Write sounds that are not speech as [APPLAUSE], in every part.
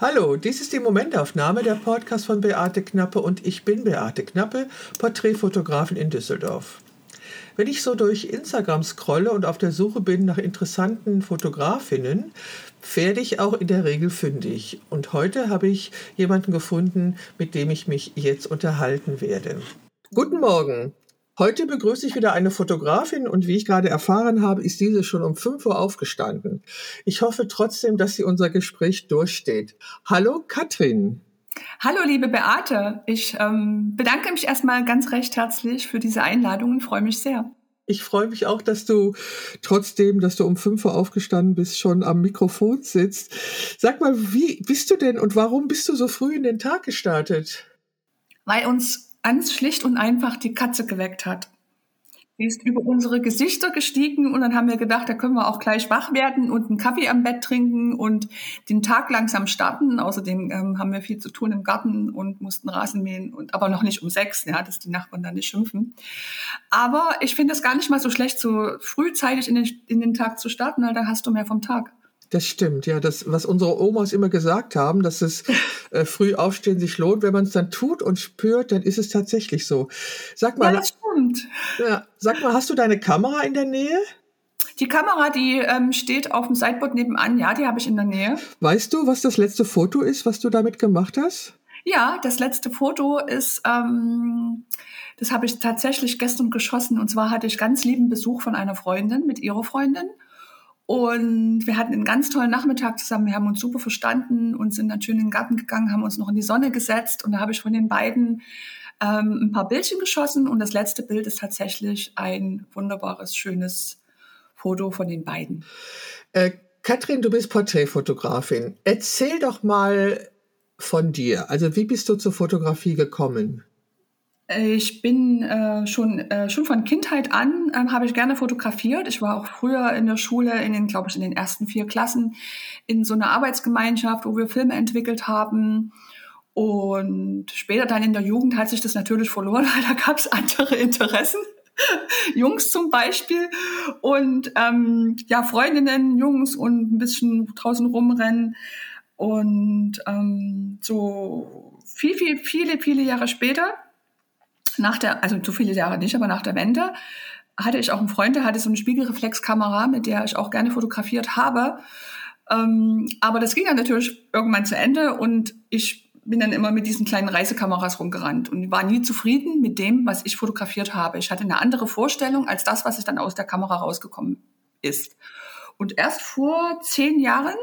Hallo, dies ist die Momentaufnahme, der Podcast von Beate Knappe und ich bin Beate Knappe, Porträtfotografin in Düsseldorf. Wenn ich so durch Instagram scrolle und auf der Suche bin nach interessanten Fotografinnen, werde ich auch in der Regel fündig. Und heute habe ich jemanden gefunden, mit dem ich mich jetzt unterhalten werde. Guten Morgen. Heute begrüße ich wieder eine Fotografin und wie ich gerade erfahren habe, ist diese schon um 5 Uhr aufgestanden. Ich hoffe trotzdem, dass sie unser Gespräch durchsteht. Hallo Katrin. Hallo liebe Beate, ich ähm, bedanke mich erstmal ganz recht herzlich für diese Einladung und freue mich sehr. Ich freue mich auch, dass du trotzdem, dass du um 5 Uhr aufgestanden bist, schon am Mikrofon sitzt. Sag mal, wie bist du denn und warum bist du so früh in den Tag gestartet? Weil uns ganz schlicht und einfach die Katze geweckt hat. Die ist über unsere Gesichter gestiegen und dann haben wir gedacht, da können wir auch gleich wach werden und einen Kaffee am Bett trinken und den Tag langsam starten. Außerdem ähm, haben wir viel zu tun im Garten und mussten Rasen mähen und aber noch nicht um sechs, ja, dass die Nachbarn dann nicht schimpfen. Aber ich finde es gar nicht mal so schlecht, so frühzeitig in den, in den Tag zu starten, weil da hast du mehr vom Tag. Das stimmt, ja. Das, was unsere Omas immer gesagt haben, dass es [LAUGHS] äh, früh aufstehen sich lohnt. Wenn man es dann tut und spürt, dann ist es tatsächlich so. Sag mal, ja, das stimmt. Ja, sag mal, hast du deine Kamera in der Nähe? Die Kamera, die ähm, steht auf dem Sideboard nebenan. Ja, die habe ich in der Nähe. Weißt du, was das letzte Foto ist, was du damit gemacht hast? Ja, das letzte Foto ist, ähm, das habe ich tatsächlich gestern geschossen. Und zwar hatte ich ganz lieben Besuch von einer Freundin mit ihrer Freundin. Und wir hatten einen ganz tollen Nachmittag zusammen. Wir haben uns super verstanden und sind dann schön in den Garten gegangen, haben uns noch in die Sonne gesetzt. Und da habe ich von den beiden ähm, ein paar Bildchen geschossen. Und das letzte Bild ist tatsächlich ein wunderbares, schönes Foto von den beiden. Äh, Katrin, du bist Porträtfotografin. Erzähl doch mal von dir. Also wie bist du zur Fotografie gekommen? Ich bin äh, schon, äh, schon von Kindheit an ähm, habe ich gerne fotografiert. Ich war auch früher in der Schule, in den, glaube ich, in den ersten vier Klassen in so einer Arbeitsgemeinschaft, wo wir Filme entwickelt haben. Und später dann in der Jugend hat sich das natürlich verloren, [LAUGHS] weil da gab es andere Interessen. [LAUGHS] Jungs zum Beispiel und ähm, ja Freundinnen, Jungs und ein bisschen draußen rumrennen und ähm, so viel, viel, viele, viele Jahre später nach der, also zu viele Jahre nicht, aber nach der Wende hatte ich auch einen Freund, der hatte so eine Spiegelreflexkamera, mit der ich auch gerne fotografiert habe. Ähm, aber das ging dann natürlich irgendwann zu Ende und ich bin dann immer mit diesen kleinen Reisekameras rumgerannt und war nie zufrieden mit dem, was ich fotografiert habe. Ich hatte eine andere Vorstellung als das, was ich dann aus der Kamera rausgekommen ist. Und erst vor zehn Jahren,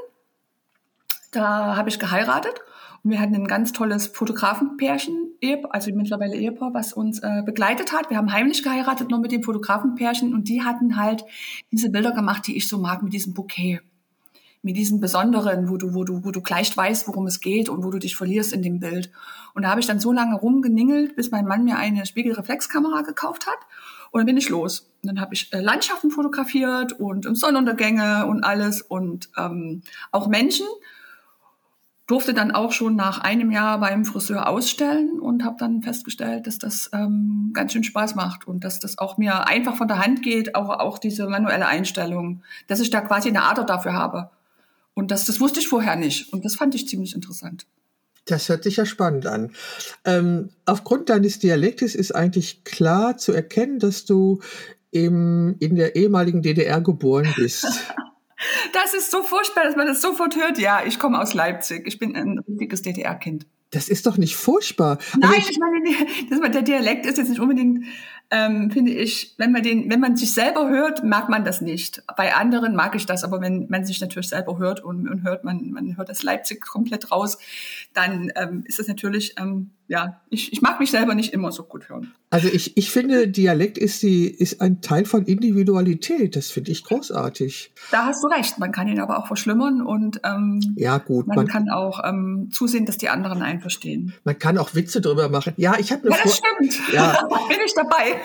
da habe ich geheiratet und wir hatten ein ganz tolles Fotografenpärchen, also mittlerweile Ehepaar, was uns äh, begleitet hat. Wir haben heimlich geheiratet, nur mit dem Fotografenpärchen und die hatten halt diese Bilder gemacht, die ich so mag, mit diesem Bouquet. Mit diesem Besonderen, wo du, wo du, wo du gleich weißt, worum es geht und wo du dich verlierst in dem Bild. Und da habe ich dann so lange rumgeningelt, bis mein Mann mir eine Spiegelreflexkamera gekauft hat. Und dann bin ich los. Und dann habe ich äh, Landschaften fotografiert und Sonnenuntergänge und alles und ähm, auch Menschen durfte dann auch schon nach einem Jahr beim Friseur ausstellen und habe dann festgestellt, dass das ähm, ganz schön Spaß macht und dass das auch mir einfach von der Hand geht, auch, auch diese manuelle Einstellung, dass ich da quasi eine Ader dafür habe. Und das, das wusste ich vorher nicht. Und das fand ich ziemlich interessant. Das hört sich ja spannend an. Ähm, aufgrund deines Dialektes ist eigentlich klar zu erkennen, dass du im, in der ehemaligen DDR geboren bist. [LAUGHS] Das ist so furchtbar, dass man das sofort hört. Ja, ich komme aus Leipzig. Ich bin ein richtiges DDR-Kind. Das ist doch nicht furchtbar. Nein, also ich, ich meine, das, der Dialekt ist jetzt nicht unbedingt ähm, finde ich, wenn man den, wenn man sich selber hört, mag man das nicht. Bei anderen mag ich das, aber wenn man sich natürlich selber hört und, und hört, man, man hört das Leipzig komplett raus, dann ähm, ist es natürlich, ähm, ja, ich, ich mag mich selber nicht immer so gut hören. Also ich, ich finde, Dialekt ist die, ist ein Teil von Individualität. Das finde ich großartig. Da hast du recht. Man kann ihn aber auch verschlimmern und ähm, ja gut. Man, man kann auch ähm, zusehen, dass die anderen einen verstehen. Man kann auch Witze drüber machen. Ja, ich habe eine ja, das stimmt. Ja. [LAUGHS] bin ich dabei.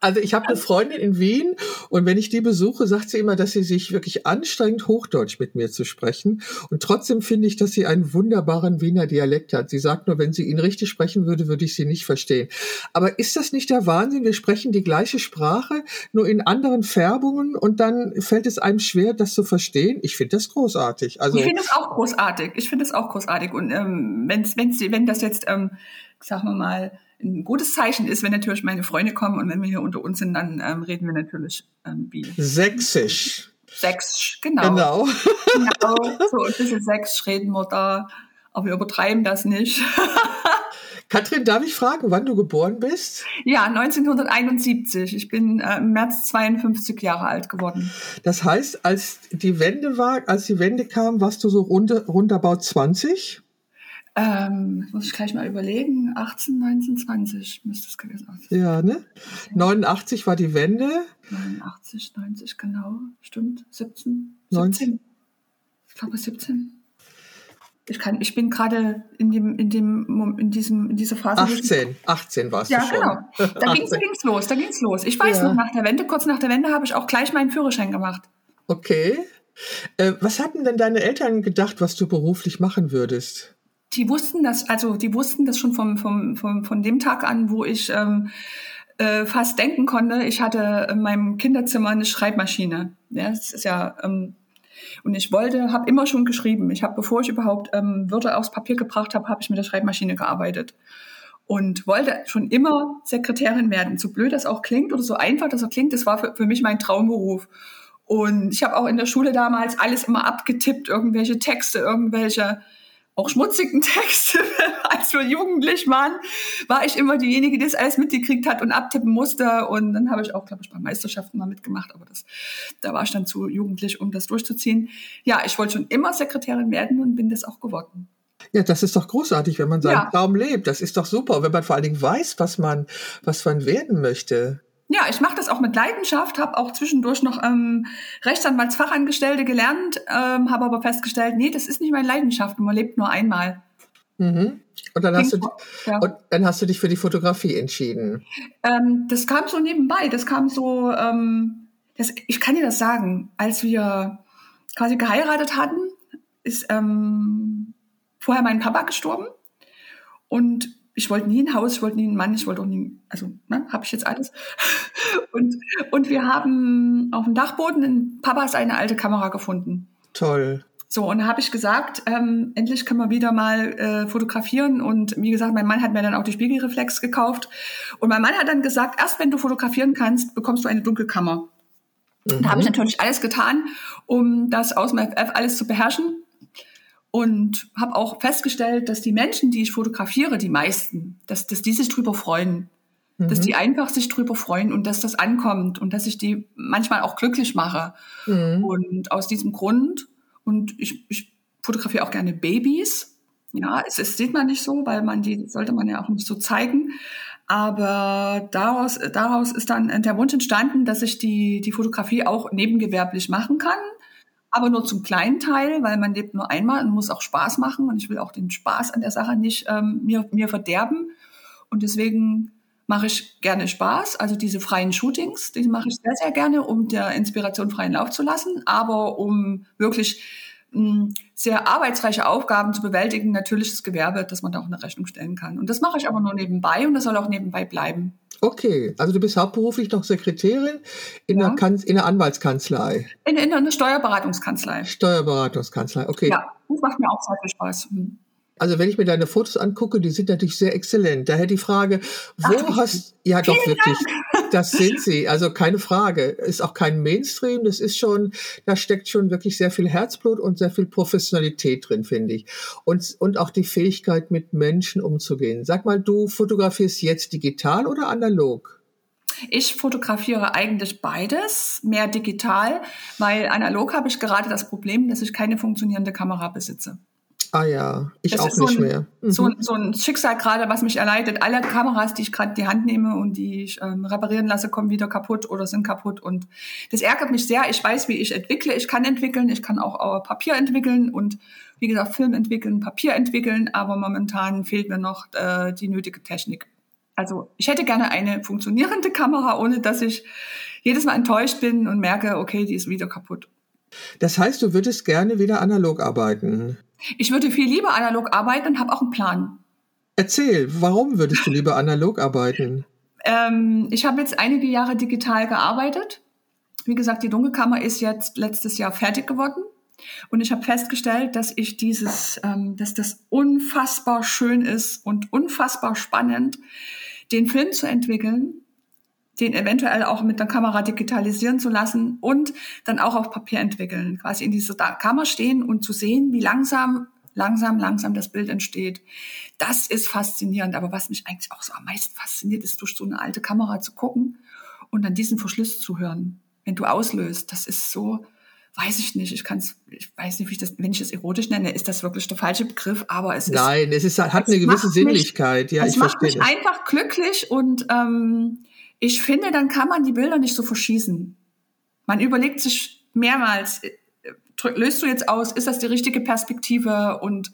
Also ich habe eine Freundin in Wien und wenn ich die besuche, sagt sie immer, dass sie sich wirklich anstrengt, Hochdeutsch mit mir zu sprechen. Und trotzdem finde ich, dass sie einen wunderbaren Wiener Dialekt hat. Sie sagt nur, wenn sie ihn richtig sprechen würde, würde ich sie nicht verstehen. Aber ist das nicht der Wahnsinn? Wir sprechen die gleiche Sprache, nur in anderen Färbungen und dann fällt es einem schwer, das zu verstehen. Ich finde das großartig. Also ich finde es auch großartig. Ich finde es auch großartig. Und ähm, wenn's, wenn's, wenn das jetzt, ähm, sagen wir mal, ein gutes Zeichen ist, wenn natürlich meine Freunde kommen und wenn wir hier unter uns sind, dann ähm, reden wir natürlich ähm, wie. Sächsisch. Sächsisch, genau. Genau. genau. So [LAUGHS] ein bisschen Sächsisch reden wir da, aber wir übertreiben das nicht. [LAUGHS] Katrin, darf ich fragen, wann du geboren bist? Ja, 1971. Ich bin äh, im März 52 Jahre alt geworden. Das heißt, als die Wende war, als die Wende kam, warst du so rund, rundabout 20? Ähm, muss ich gleich mal überlegen. 18, 19, 20 müsste es gewesen sein. Ja, ne? 89 war die Wende. 89, 90, genau. Stimmt. 17. 17. Ich glaube 17. Ich, kann, ich bin gerade in dem, in dem, in diesem, in dieser Phase. 18, 18 warst ja, du schon. Ja, genau. Da [LAUGHS] ging es los, da ging es los. Ich weiß ja. noch, nach der Wende, kurz nach der Wende habe ich auch gleich meinen Führerschein gemacht. Okay. Äh, was hatten denn deine Eltern gedacht, was du beruflich machen würdest? Die wussten das, also die wussten das schon vom, vom, vom, von dem Tag an, wo ich ähm, äh, fast denken konnte. Ich hatte in meinem Kinderzimmer eine Schreibmaschine. Ja, das ist ja ähm, und ich wollte, habe immer schon geschrieben. Ich habe, bevor ich überhaupt ähm, Wörter aufs Papier gebracht habe, habe ich mit der Schreibmaschine gearbeitet und wollte schon immer Sekretärin werden. So blöd das auch klingt oder so einfach das auch klingt, das war für, für mich mein Traumberuf. Und ich habe auch in der Schule damals alles immer abgetippt, irgendwelche Texte, irgendwelche auch schmutzigen [LAUGHS] Texte, als wir jugendlich waren, war ich immer diejenige, die das alles mitgekriegt hat und abtippen musste. Und dann habe ich auch, glaube ich, bei Meisterschaften mal mitgemacht, aber das, da war ich dann zu jugendlich, um das durchzuziehen. Ja, ich wollte schon immer Sekretärin werden und bin das auch geworden. Ja, das ist doch großartig, wenn man seinen ja. Traum lebt. Das ist doch super, wenn man vor allen Dingen weiß, was man, was man werden möchte. Ja, ich mache das auch mit Leidenschaft, habe auch zwischendurch noch ähm, Rechtsanwaltsfachangestellte gelernt, ähm, habe aber festgestellt, nee, das ist nicht meine Leidenschaft, man lebt nur einmal. Mhm. Und dann, hast du, ja. und dann hast du dich für die Fotografie entschieden. Ähm, das kam so nebenbei, das kam so, ähm, das, ich kann dir das sagen, als wir quasi geheiratet hatten, ist ähm, vorher mein Papa gestorben und ich wollte nie ein Haus, ich wollte nie einen Mann, ich wollte auch nie, also ne, habe ich jetzt alles. [LAUGHS] Und, und wir haben auf dem Dachboden in Papas eine alte Kamera gefunden. Toll. So, und da habe ich gesagt, ähm, endlich können wir wieder mal äh, fotografieren. Und wie gesagt, mein Mann hat mir dann auch die Spiegelreflex gekauft. Und mein Mann hat dann gesagt, erst wenn du fotografieren kannst, bekommst du eine Dunkelkammer. Mhm. Da habe ich natürlich alles getan, um das aus dem FF alles zu beherrschen und habe auch festgestellt, dass die Menschen, die ich fotografiere, die meisten, dass, dass die sich drüber freuen. Mhm. Dass die einfach sich drüber freuen und dass das ankommt und dass ich die manchmal auch glücklich mache. Mhm. Und aus diesem Grund, und ich, ich fotografiere auch gerne Babys. Ja, es, es sieht man nicht so, weil man die sollte man ja auch nicht so zeigen. Aber daraus, daraus ist dann der Wunsch entstanden, dass ich die, die Fotografie auch nebengewerblich machen kann aber nur zum kleinen Teil, weil man lebt nur einmal und muss auch Spaß machen und ich will auch den Spaß an der Sache nicht ähm, mir, mir verderben. Und deswegen mache ich gerne Spaß. Also diese freien Shootings, die mache ich sehr, sehr gerne, um der Inspiration freien Lauf zu lassen, aber um wirklich hm, sehr arbeitsreiche Aufgaben zu bewältigen, natürlich das Gewerbe, dass man da auch eine Rechnung stellen kann. Und das mache ich aber nur nebenbei und das soll auch nebenbei bleiben. Okay, also du bist hauptberuflich noch Sekretärin in, ja. einer, in einer Anwaltskanzlei. In, in einer Steuerberatungskanzlei. Steuerberatungskanzlei, okay. Ja, das macht mir auch sehr viel Spaß. Hm. Also wenn ich mir deine Fotos angucke, die sind natürlich sehr exzellent. Daher die Frage, wo Ach, hast ja doch wirklich, Dank. Das sind sie, also keine Frage. Ist auch kein Mainstream, das ist schon, da steckt schon wirklich sehr viel Herzblut und sehr viel Professionalität drin, finde ich. Und, und auch die Fähigkeit, mit Menschen umzugehen. Sag mal, du fotografierst jetzt digital oder analog? Ich fotografiere eigentlich beides, mehr digital, weil analog habe ich gerade das Problem, dass ich keine funktionierende Kamera besitze. Ah ja, ich das auch nicht so ein, mehr. Mhm. So, so, ein Schicksal gerade, was mich erleidet. Alle Kameras, die ich gerade in die Hand nehme und die ich ähm, reparieren lasse, kommen wieder kaputt oder sind kaputt. Und das ärgert mich sehr. Ich weiß, wie ich entwickle. Ich kann entwickeln. Ich kann auch, auch Papier entwickeln und wie gesagt, Film entwickeln, Papier entwickeln. Aber momentan fehlt mir noch äh, die nötige Technik. Also ich hätte gerne eine funktionierende Kamera, ohne dass ich jedes Mal enttäuscht bin und merke, okay, die ist wieder kaputt. Das heißt, du würdest gerne wieder analog arbeiten? Ich würde viel lieber analog arbeiten und habe auch einen Plan. Erzähl, warum würdest du lieber analog arbeiten? Ähm, ich habe jetzt einige Jahre digital gearbeitet. Wie gesagt, die Dunkelkammer ist jetzt letztes Jahr fertig geworden. Und ich habe festgestellt, dass ich dieses, ähm, dass das unfassbar schön ist und unfassbar spannend, den Film zu entwickeln, den eventuell auch mit der Kamera digitalisieren zu lassen und dann auch auf Papier entwickeln, quasi in dieser Kammer stehen und zu sehen, wie langsam, langsam, langsam das Bild entsteht. Das ist faszinierend. Aber was mich eigentlich auch so am meisten fasziniert, ist durch so eine alte Kamera zu gucken und dann diesen Verschluss zu hören, wenn du auslöst. Das ist so, weiß ich nicht, ich kann es, ich weiß nicht, wie ich das, wenn ich es erotisch nenne, ist das wirklich der falsche Begriff, aber es ist. Nein, es ist, hat eine gewisse Sinnlichkeit, mich, ja, ich verstehe. Es macht mich einfach glücklich und ähm, ich finde, dann kann man die Bilder nicht so verschießen. Man überlegt sich mehrmals, äh, löst du jetzt aus, ist das die richtige Perspektive und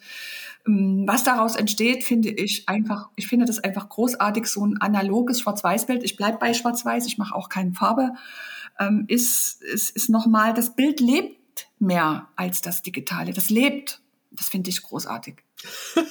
ähm, was daraus entsteht, finde ich einfach, ich finde das einfach großartig, so ein analoges Schwarz-Weiß-Bild. Ich bleibe bei Schwarz-Weiß, ich mache auch keine Farbe ähm, ist, ist, ist nochmal, das Bild lebt mehr als das Digitale. Das lebt. Das finde ich großartig. [LAUGHS]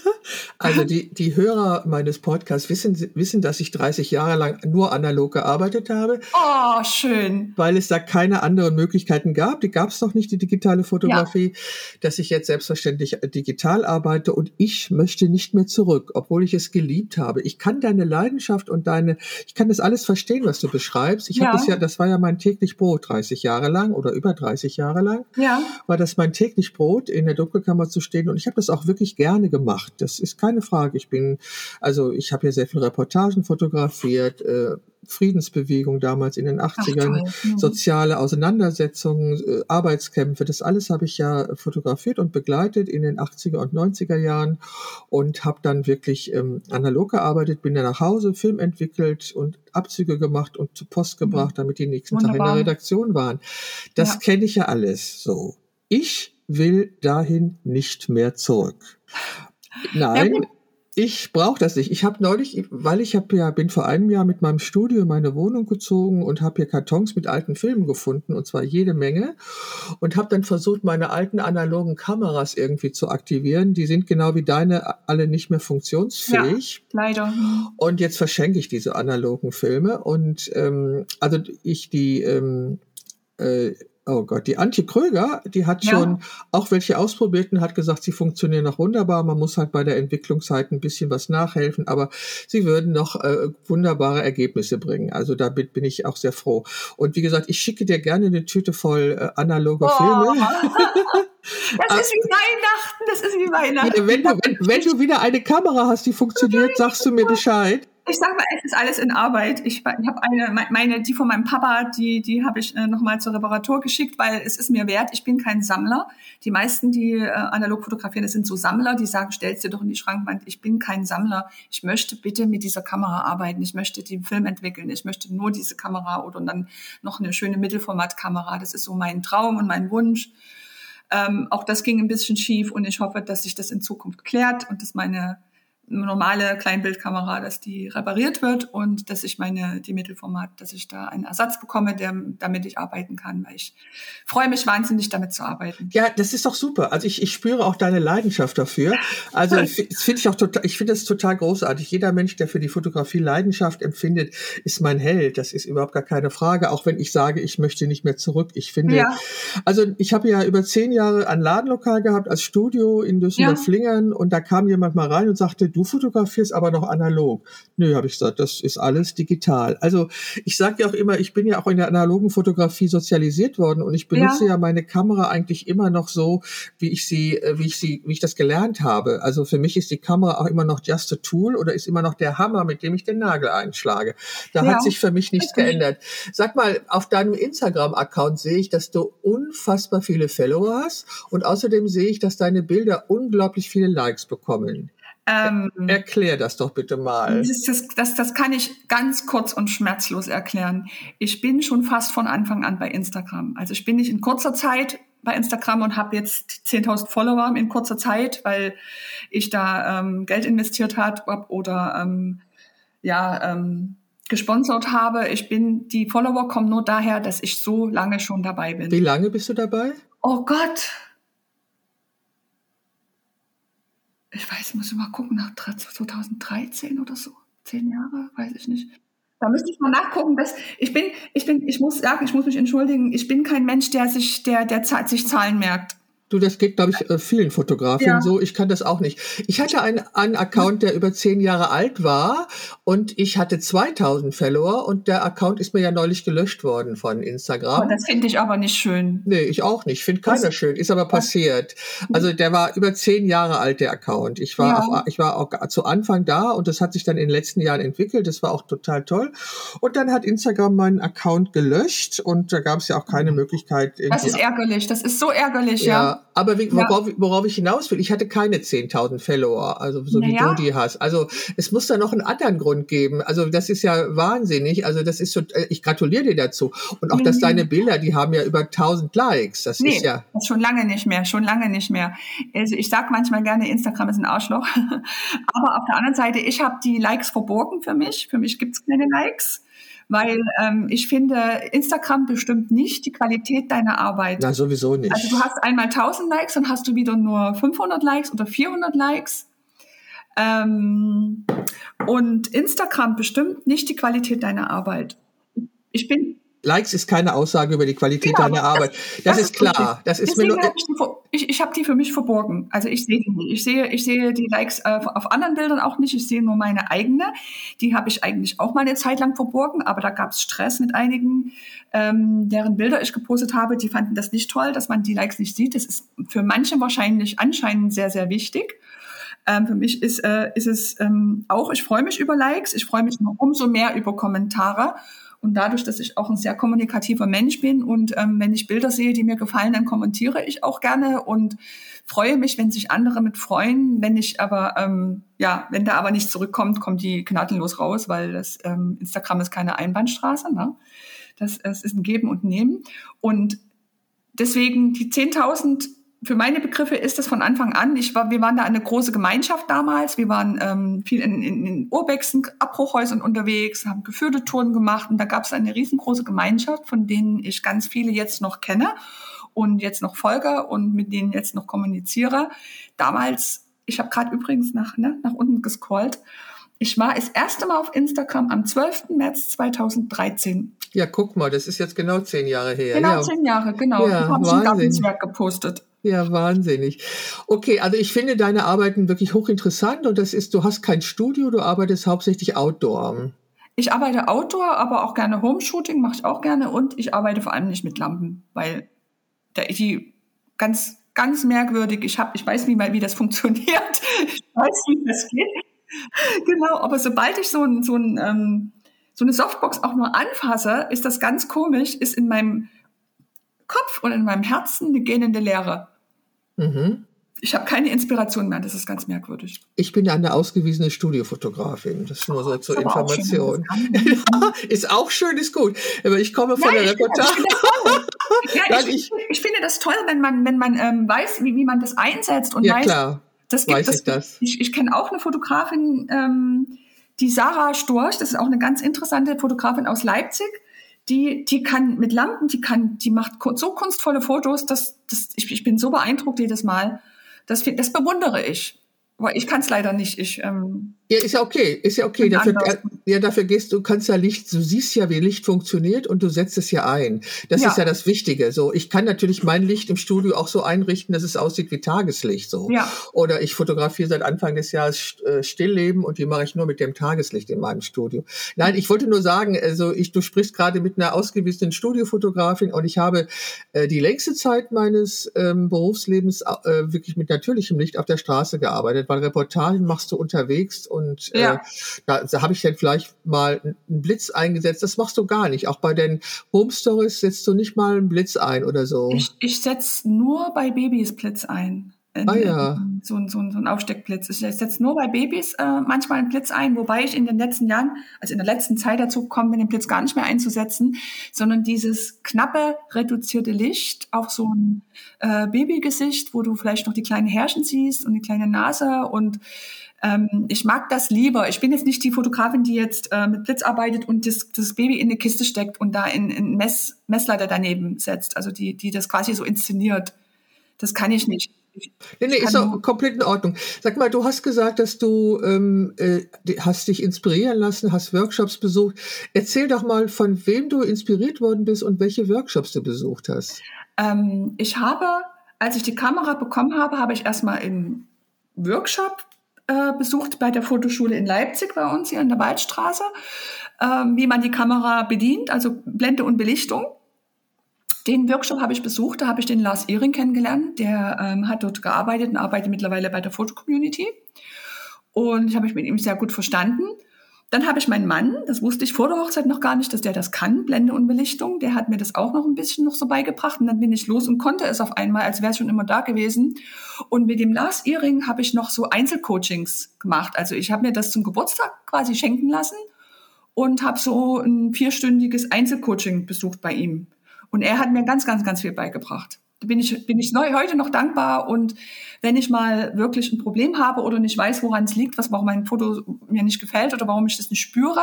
Also die, die Hörer meines Podcasts wissen, wissen, dass ich 30 Jahre lang nur analog gearbeitet habe. Oh, schön. Weil es da keine anderen Möglichkeiten gab. Die gab es noch nicht, die digitale Fotografie, ja. dass ich jetzt selbstverständlich digital arbeite und ich möchte nicht mehr zurück, obwohl ich es geliebt habe. Ich kann deine Leidenschaft und deine, ich kann das alles verstehen, was du beschreibst. Ich ja. habe das ja, das war ja mein täglich Brot 30 Jahre lang oder über 30 Jahre lang. Ja. War das mein täglich Brot, in der Dunkelkammer zu stehen und ich habe das auch wirklich gerne gemacht gemacht. Das ist keine Frage. Ich bin, also ich habe ja sehr viele Reportagen fotografiert, äh, Friedensbewegung damals in den 80ern, Ach, mhm. soziale Auseinandersetzungen, äh, Arbeitskämpfe, das alles habe ich ja fotografiert und begleitet in den 80er und 90er Jahren und habe dann wirklich ähm, analog gearbeitet, bin dann nach Hause, Film entwickelt und Abzüge gemacht und zur Post mhm. gebracht, damit die nächsten Wunderbar. Tag in der Redaktion waren. Das ja. kenne ich ja alles so. Ich will dahin nicht mehr zurück. Nein, ja, ich brauche das nicht. Ich habe neulich, weil ich habe ja bin vor einem Jahr mit meinem Studio in meine Wohnung gezogen und habe hier Kartons mit alten Filmen gefunden und zwar jede Menge und habe dann versucht meine alten analogen Kameras irgendwie zu aktivieren. Die sind genau wie deine alle nicht mehr funktionsfähig. Ja, leider. Und jetzt verschenke ich diese analogen Filme und ähm, also ich die ähm, äh, oh Gott, die Antje Kröger, die hat ja. schon auch welche ausprobiert und hat gesagt, sie funktionieren noch wunderbar. Man muss halt bei der Entwicklungszeit ein bisschen was nachhelfen, aber sie würden noch äh, wunderbare Ergebnisse bringen. Also damit bin ich auch sehr froh. Und wie gesagt, ich schicke dir gerne eine Tüte voll äh, analoger oh. Filme. [LAUGHS] Das ist wie Weihnachten, das ist wie Weihnachten. Wenn du, wenn, wenn du wieder eine Kamera hast, die funktioniert, sagst du mir Bescheid. Ich sag mal, es ist alles in Arbeit. Ich, ich habe eine, meine, die von meinem Papa, die, die habe ich äh, nochmal zur Reparatur geschickt, weil es ist mir wert. Ich bin kein Sammler. Die meisten, die äh, analog fotografieren, das sind so Sammler, die sagen, stell's dir doch in die Schrankwand. Ich bin kein Sammler. Ich möchte bitte mit dieser Kamera arbeiten. Ich möchte den Film entwickeln. Ich möchte nur diese Kamera oder dann noch eine schöne Mittelformatkamera. Das ist so mein Traum und mein Wunsch. Ähm, auch das ging ein bisschen schief und ich hoffe, dass sich das in Zukunft klärt und dass meine normale Kleinbildkamera, dass die repariert wird und dass ich meine, die Mittelformat, dass ich da einen Ersatz bekomme, der, damit ich arbeiten kann, weil ich freue mich wahnsinnig, damit zu arbeiten. Ja, das ist doch super. Also ich, ich spüre auch deine Leidenschaft dafür. Also finde ich auch total, ich finde das total großartig. Jeder Mensch, der für die Fotografie Leidenschaft empfindet, ist mein Held. Das ist überhaupt gar keine Frage. Auch wenn ich sage, ich möchte nicht mehr zurück. Ich finde, ja. also ich habe ja über zehn Jahre ein Ladenlokal gehabt als Studio in Düsseldorf-Flingern ja. und da kam jemand mal rein und sagte, du fotografierst aber noch analog. Nö, habe ich gesagt, das ist alles digital. Also ich sage ja auch immer, ich bin ja auch in der analogen Fotografie sozialisiert worden und ich benutze ja. ja meine Kamera eigentlich immer noch so, wie ich sie, äh, wie ich sie, wie ich das gelernt habe. Also für mich ist die Kamera auch immer noch just a tool oder ist immer noch der Hammer, mit dem ich den Nagel einschlage. Da ja. hat sich für mich nichts geändert. Sag mal, auf deinem Instagram-Account sehe ich, dass du unfassbar viele Follower hast und außerdem sehe ich, dass deine Bilder unglaublich viele Likes bekommen. Ähm, Erklär das doch bitte mal. Das, das, das, kann ich ganz kurz und schmerzlos erklären. Ich bin schon fast von Anfang an bei Instagram. Also ich bin nicht in kurzer Zeit bei Instagram und habe jetzt 10.000 Follower in kurzer Zeit, weil ich da ähm, Geld investiert habe oder ähm, ja, ähm, gesponsert habe. Ich bin, die Follower kommen nur daher, dass ich so lange schon dabei bin. Wie lange bist du dabei? Oh Gott. Ich weiß, muss ich mal gucken, nach 2013 oder so. Zehn Jahre, weiß ich nicht. Da müsste ich mal nachgucken, dass ich bin, ich bin, ich muss sagen, ich muss mich entschuldigen, ich bin kein Mensch, der sich, der, der sich Zahlen merkt. Du, das geht, glaube ich, äh, vielen Fotografinnen ja. so. Ich kann das auch nicht. Ich hatte einen, einen Account, der über zehn Jahre alt war und ich hatte 2000 Follower und der Account ist mir ja neulich gelöscht worden von Instagram. Oh, das finde ich aber nicht schön. Nee, ich auch nicht. Finde keiner was? schön. Ist aber passiert. Also der war über zehn Jahre alt, der Account. Ich war, ja. auf, ich war auch zu Anfang da und das hat sich dann in den letzten Jahren entwickelt. Das war auch total toll. Und dann hat Instagram meinen Account gelöscht und da gab es ja auch keine mhm. Möglichkeit. Das ist ärgerlich. Das ist so ärgerlich, ja. ja aber wie, worauf, ja. worauf, ich hinaus will, ich hatte keine 10.000 Follower, also so naja. wie du die hast. Also es muss da noch einen anderen Grund geben. Also das ist ja wahnsinnig. Also das ist so, äh, ich gratuliere dir dazu. Und auch, mhm. dass deine Bilder, die haben ja über 1000 Likes. Das nee, ist ja. Das schon lange nicht mehr, schon lange nicht mehr. Also ich sag manchmal gerne, Instagram ist ein Arschloch. [LAUGHS] aber auf der anderen Seite, ich habe die Likes verborgen für mich. Für mich gibt's keine Likes weil ähm, ich finde, Instagram bestimmt nicht die Qualität deiner Arbeit. Na, sowieso nicht. Also du hast einmal 1000 Likes, dann hast du wieder nur 500 Likes oder 400 Likes. Ähm, und Instagram bestimmt nicht die Qualität deiner Arbeit. Ich bin Likes ist keine Aussage über die Qualität genau, deiner Arbeit. Das, das, das ist klar. Das ist mir nur, ich, ich, habe die für mich verborgen. Also ich sehe die nicht. Ich sehe, ich sehe die Likes äh, auf anderen Bildern auch nicht. Ich sehe nur meine eigene. Die habe ich eigentlich auch mal eine Zeit lang verborgen, aber da gab es Stress mit einigen, ähm, deren Bilder ich gepostet habe. Die fanden das nicht toll, dass man die Likes nicht sieht. Das ist für manche wahrscheinlich anscheinend sehr, sehr wichtig. Ähm, für mich ist, äh, ist es ähm, auch, ich freue mich über Likes, ich freue mich noch umso mehr über Kommentare. Und dadurch, dass ich auch ein sehr kommunikativer Mensch bin und ähm, wenn ich Bilder sehe, die mir gefallen, dann kommentiere ich auch gerne und freue mich, wenn sich andere mit freuen. Wenn ich aber, ähm, ja, wenn da aber nichts zurückkommt, kommt die gnadenlos raus, weil das ähm, Instagram ist keine Einbahnstraße. Ne? Das, das ist ein Geben und Nehmen. Und deswegen die 10.000 für meine Begriffe ist das von Anfang an. Ich war, wir waren da eine große Gemeinschaft damals. Wir waren ähm, viel in, in, in Urbexen, Abbruchhäusern unterwegs, haben geführte Touren gemacht und da gab es eine riesengroße Gemeinschaft, von denen ich ganz viele jetzt noch kenne und jetzt noch folge und mit denen jetzt noch kommuniziere. Damals, ich habe gerade übrigens nach, ne, nach unten gescrollt. Ich war das erste Mal auf Instagram am 12. März 2013. Ja, guck mal, das ist jetzt genau zehn Jahre her. Genau ja. zehn Jahre, genau. Ja, habe ich ein Gartenzwerg gepostet. Ja, wahnsinnig. Okay, also ich finde deine Arbeiten wirklich hochinteressant und das ist, du hast kein Studio, du arbeitest hauptsächlich Outdoor. Ich arbeite Outdoor, aber auch gerne Homeshooting, mache ich auch gerne und ich arbeite vor allem nicht mit Lampen, weil die ganz, ganz merkwürdig, ich habe, ich weiß nicht mal, wie das [LAUGHS] funktioniert, ich weiß, wie das geht. Genau, aber sobald ich so ein, so ein, ähm, so eine Softbox auch nur anfasse, ist das ganz komisch, ist in meinem Kopf und in meinem Herzen eine gähnende Leere. Mhm. Ich habe keine Inspiration mehr, das ist ganz merkwürdig. Ich bin ja eine ausgewiesene Studiofotografin, das ist nur so zur Information. Auch [LAUGHS] ist auch schön, ist gut. Aber ich komme von Nein, der Reportage. [LAUGHS] Ich, ja, ich, ich, finde das toll, wenn man, wenn man ähm, weiß, wie, wie man das einsetzt und ja, weiß, klar. Das gibt, weiß das, ich das. Ich, ich kenne auch eine Fotografin, ähm, die Sarah Storch, das ist auch eine ganz interessante Fotografin aus Leipzig die, die kann mit Lampen, die kann, die macht so kunstvolle Fotos, dass, dass ich, ich bin so beeindruckt jedes Mal. Das, das bewundere ich. Aber ich kann es leider nicht. Ich, ähm, ja, ist ja okay, ist ja okay. Dafür, äh, ja, dafür gehst du, kannst ja Licht, du siehst ja, wie Licht funktioniert und du setzt es ja ein. Das ja. ist ja das Wichtige. So, ich kann natürlich mein Licht im Studio auch so einrichten, dass es aussieht wie Tageslicht. So. Ja. Oder ich fotografiere seit Anfang des Jahres äh, Stillleben und die mache ich nur mit dem Tageslicht in meinem Studio. Nein, ich wollte nur sagen, also ich, du sprichst gerade mit einer ausgewiesenen Studiofotografin und ich habe äh, die längste Zeit meines ähm, Berufslebens äh, wirklich mit natürlichem Licht auf der Straße gearbeitet, weil Reportagen machst du unterwegs und und ja. äh, da, da habe ich dann vielleicht mal einen Blitz eingesetzt. Das machst du gar nicht. Auch bei den Home Stories setzt du nicht mal einen Blitz ein oder so. Ich, ich setze nur bei Babys Blitz ein. Ah, ja. so, so, so ein Aufsteckblitz. Ich setze nur bei Babys äh, manchmal einen Blitz ein, wobei ich in den letzten Jahren, also in der letzten Zeit dazu gekommen bin, den Blitz gar nicht mehr einzusetzen, sondern dieses knappe, reduzierte Licht auf so ein äh, Babygesicht, wo du vielleicht noch die kleinen Härchen siehst und die kleine Nase und ähm, ich mag das lieber. Ich bin jetzt nicht die Fotografin, die jetzt äh, mit Blitz arbeitet und das, das Baby in eine Kiste steckt und da in, in Mess, Messleiter daneben setzt. Also die, die das quasi so inszeniert. Das kann ich nicht. Nee, nee, ist auch komplett in Ordnung. Sag mal, du hast gesagt, dass du ähm, äh, hast dich inspirieren lassen, hast Workshops besucht. Erzähl doch mal, von wem du inspiriert worden bist und welche Workshops du besucht hast. Ähm, ich habe, als ich die Kamera bekommen habe, habe ich erstmal einen Workshop äh, besucht bei der Fotoschule in Leipzig bei uns hier in der Waldstraße, äh, wie man die Kamera bedient, also Blende und Belichtung. Den Workshop habe ich besucht, da habe ich den Lars Ehring kennengelernt, der ähm, hat dort gearbeitet und arbeitet mittlerweile bei der Fotocommunity. Und ich habe mich mit ihm sehr gut verstanden. Dann habe ich meinen Mann, das wusste ich vor der Hochzeit noch gar nicht, dass der das kann, Blende und Belichtung. Der hat mir das auch noch ein bisschen noch so beigebracht. Und dann bin ich los und konnte es auf einmal, als wäre es schon immer da gewesen. Und mit dem Lars Ehring habe ich noch so Einzelcoachings gemacht. Also ich habe mir das zum Geburtstag quasi schenken lassen und habe so ein vierstündiges Einzelcoaching besucht bei ihm. Und er hat mir ganz, ganz, ganz viel beigebracht. Da bin ich, bin ich neu, heute noch dankbar. Und wenn ich mal wirklich ein Problem habe oder nicht weiß, woran es liegt, was, warum mein Foto mir nicht gefällt oder warum ich das nicht spüre,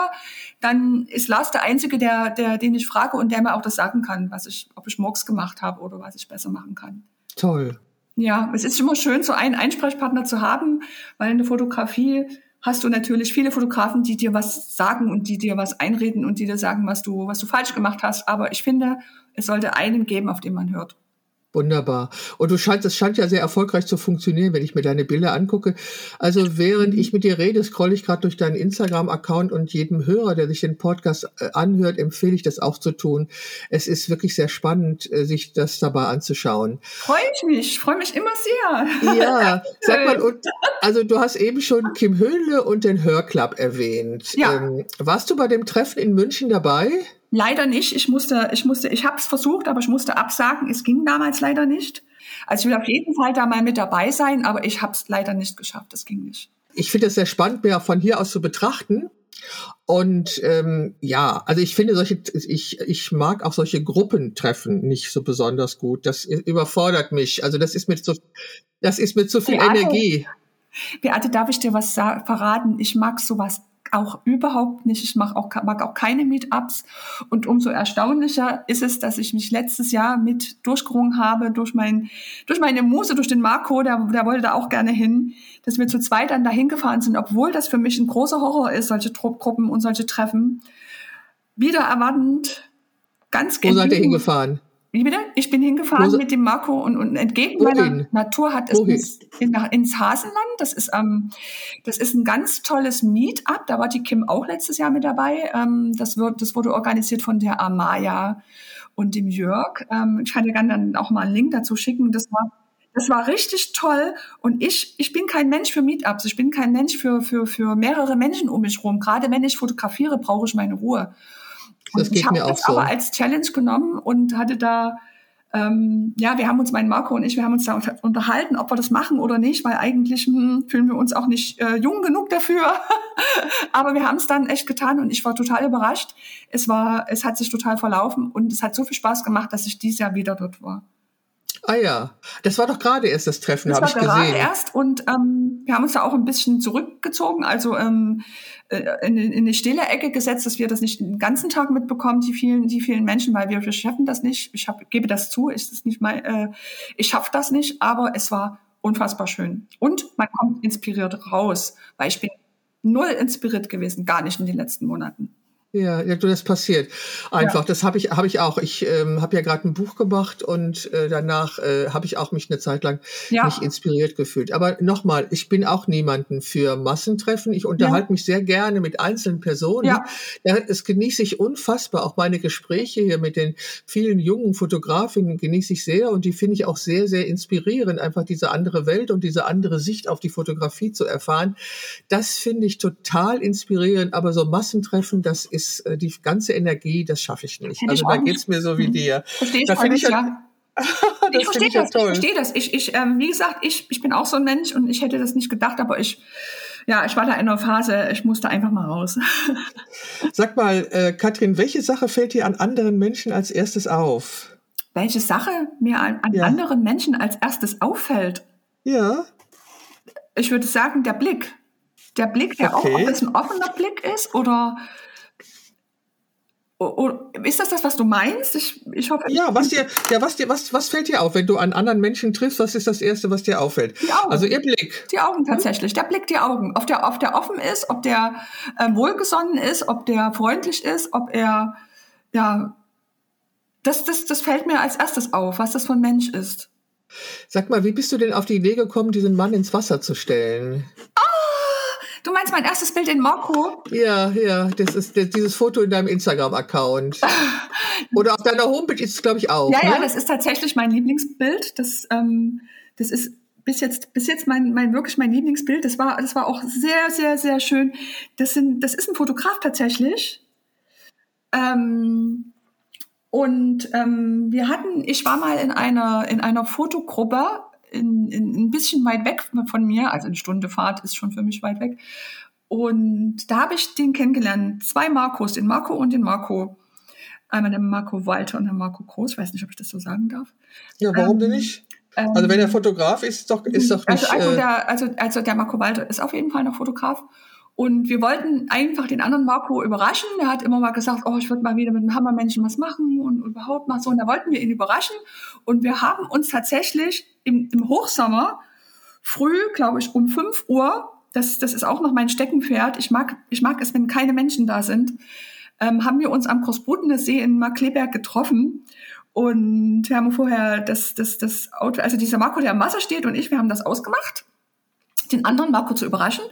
dann ist Lars der Einzige, der, der, den ich frage und der mir auch das sagen kann, was ich, ob ich Murks gemacht habe oder was ich besser machen kann. Toll. Ja, es ist immer schön, so einen Einsprechpartner zu haben, weil in der Fotografie hast du natürlich viele Fotografen, die dir was sagen und die dir was einreden und die dir sagen, was du, was du falsch gemacht hast. Aber ich finde, es sollte einen geben, auf den man hört. Wunderbar. Und du scheinst, es scheint ja sehr erfolgreich zu funktionieren, wenn ich mir deine Bilder angucke. Also während ich mit dir rede, scrolle ich gerade durch deinen Instagram-Account und jedem Hörer, der sich den Podcast äh, anhört, empfehle ich das auch zu tun. Es ist wirklich sehr spannend, äh, sich das dabei anzuschauen. Freue ich mich, freue mich immer sehr. Ja, [LAUGHS] sag mal, und, also du hast eben schon Kim Höhle und den Hörclub erwähnt. Ja. Ähm, warst du bei dem Treffen in München dabei? Leider nicht. Ich musste, ich musste, ich habe es versucht, aber ich musste absagen. Es ging damals leider nicht. Also ich will auf jeden Fall da mal mit dabei sein, aber ich habe es leider nicht geschafft. Das ging nicht. Ich finde es sehr spannend, mir von hier aus zu betrachten. Und ähm, ja, also ich finde solche, ich, ich mag auch solche Gruppentreffen nicht so besonders gut. Das überfordert mich. Also das ist mit so, das ist mit so viel Beate, Energie. Beate, darf ich dir was verraten? Ich mag sowas auch überhaupt nicht. Ich mag auch, mag auch keine Meetups. Und umso erstaunlicher ist es, dass ich mich letztes Jahr mit durchgerungen habe durch mein, durch meine Muse, durch den Marco, der, der wollte da auch gerne hin, dass wir zu zweit dann dahin gefahren sind, obwohl das für mich ein großer Horror ist, solche Gruppen und solche Treffen. Wieder erwartend, ganz Wo seid ihr hingefahren? Wie bitte? Ich bin hingefahren mit dem Marco und, und entgegen Wohin? meiner Natur hat es ins, in, ins Hasenland. Das ist, ähm, das ist ein ganz tolles Meetup. Da war die Kim auch letztes Jahr mit dabei. Ähm, das, wird, das wurde organisiert von der Amaya und dem Jörg. Ähm, ich kann dir gerne dann auch mal einen Link dazu schicken. Das war das war richtig toll. Und ich, ich bin kein Mensch für Meetups. Ich bin kein Mensch für, für, für mehrere Menschen um mich rum. Gerade wenn ich fotografiere, brauche ich meine Ruhe. Das geht ich mir auch das so. aber als Challenge genommen und hatte da, ähm, ja, wir haben uns, mein Marco und ich, wir haben uns da unterhalten, ob wir das machen oder nicht, weil eigentlich hm, fühlen wir uns auch nicht äh, jung genug dafür. [LAUGHS] aber wir haben es dann echt getan und ich war total überrascht. Es war, es hat sich total verlaufen und es hat so viel Spaß gemacht, dass ich dieses Jahr wieder dort war. Ah ja, das war doch gerade erst das Treffen, habe ich gesehen. Das war gerade erst und ähm, wir haben uns da auch ein bisschen zurückgezogen, also ähm, äh, in, in eine stille Ecke gesetzt, dass wir das nicht den ganzen Tag mitbekommen, die vielen, die vielen Menschen, weil wir, wir schaffen das nicht. Ich hab, gebe das zu, ist es nicht mal, äh, ich schaffe das nicht, aber es war unfassbar schön. Und man kommt inspiriert raus, weil ich bin null inspiriert gewesen, gar nicht in den letzten Monaten. Ja, ja, das passiert einfach. Ja. Das habe ich, habe ich auch. Ich ähm, habe ja gerade ein Buch gemacht und äh, danach äh, habe ich auch mich eine Zeit lang ja. nicht inspiriert gefühlt. Aber nochmal, ich bin auch niemanden für Massentreffen. Ich unterhalte ja. mich sehr gerne mit einzelnen Personen. Ja. ja. Es genieße ich unfassbar. Auch meine Gespräche hier mit den vielen jungen Fotografinnen genieße ich sehr und die finde ich auch sehr, sehr inspirierend. Einfach diese andere Welt und diese andere Sicht auf die Fotografie zu erfahren. Das finde ich total inspirierend. Aber so Massentreffen, das ist ist äh, die ganze Energie, das schaffe ich nicht. Find also da geht's mir so wie mhm. dir. Verstehe ich, da ich ja. [LAUGHS] ich verstehe das, ich verstehe das. Ich, ich, ähm, wie gesagt, ich, ich bin auch so ein Mensch und ich hätte das nicht gedacht, aber ich, ja, ich war da in einer Phase, ich musste einfach mal raus. [LAUGHS] Sag mal, äh, Katrin, welche Sache fällt dir an anderen Menschen als erstes auf? Welche Sache mir an, an ja. anderen Menschen als erstes auffällt? Ja. Ich würde sagen, der Blick. Der Blick, der okay. auch, ob es ein offener Blick ist oder ist das das, was du meinst? Ich, ich hoffe. Ja, was dir, ja, was dir, was, was fällt dir auf, wenn du an anderen Menschen triffst? Was ist das erste, was dir auffällt? Die Augen. Also ihr Blick. Die Augen tatsächlich. Der Blick, die Augen. Ob der, ob der offen ist, ob der äh, wohlgesonnen ist, ob der freundlich ist, ob er, ja, das, das, das fällt mir als erstes auf, was das für ein Mensch ist. Sag mal, wie bist du denn auf die Idee gekommen, diesen Mann ins Wasser zu stellen? Du meinst mein erstes Bild in Marco? Ja, ja, das ist das, dieses Foto in deinem Instagram-Account. Oder auf deiner Homepage ist es, glaube ich, auch. Ja, ne? ja, das ist tatsächlich mein Lieblingsbild. Das, ähm, das ist bis jetzt, bis jetzt mein, mein wirklich mein Lieblingsbild. Das war, das war auch sehr, sehr, sehr schön. Das sind, das ist ein Fotograf tatsächlich. Ähm, und ähm, wir hatten, ich war mal in einer in einer Fotogruppe in, in, ein bisschen weit weg von mir, also eine Stunde Fahrt ist schon für mich weit weg. Und da habe ich den kennengelernt, zwei Marcos, den Marco und den Marco. Einmal der Marco Walter und der Marco Groß, ich weiß nicht, ob ich das so sagen darf. Ja, warum ähm, denn nicht? Also wenn er ähm, Fotograf ist, doch, ist doch also, nicht... Also, also, der, also, also der Marco Walter ist auf jeden Fall noch Fotograf. Und wir wollten einfach den anderen Marco überraschen. Er hat immer mal gesagt, oh, ich würde mal wieder mit einem Hammermännchen was machen und überhaupt mal so. Und da wollten wir ihn überraschen. Und wir haben uns tatsächlich im, im Hochsommer früh, glaube ich, um 5 Uhr, das, das ist auch noch mein Steckenpferd, ich mag, ich mag es, wenn keine Menschen da sind, ähm, haben wir uns am Großbrudener See in Markleberg getroffen. Und wir haben vorher das, das, das Auto, also dieser Marco, der am Wasser steht und ich, wir haben das ausgemacht den anderen Marco zu überraschen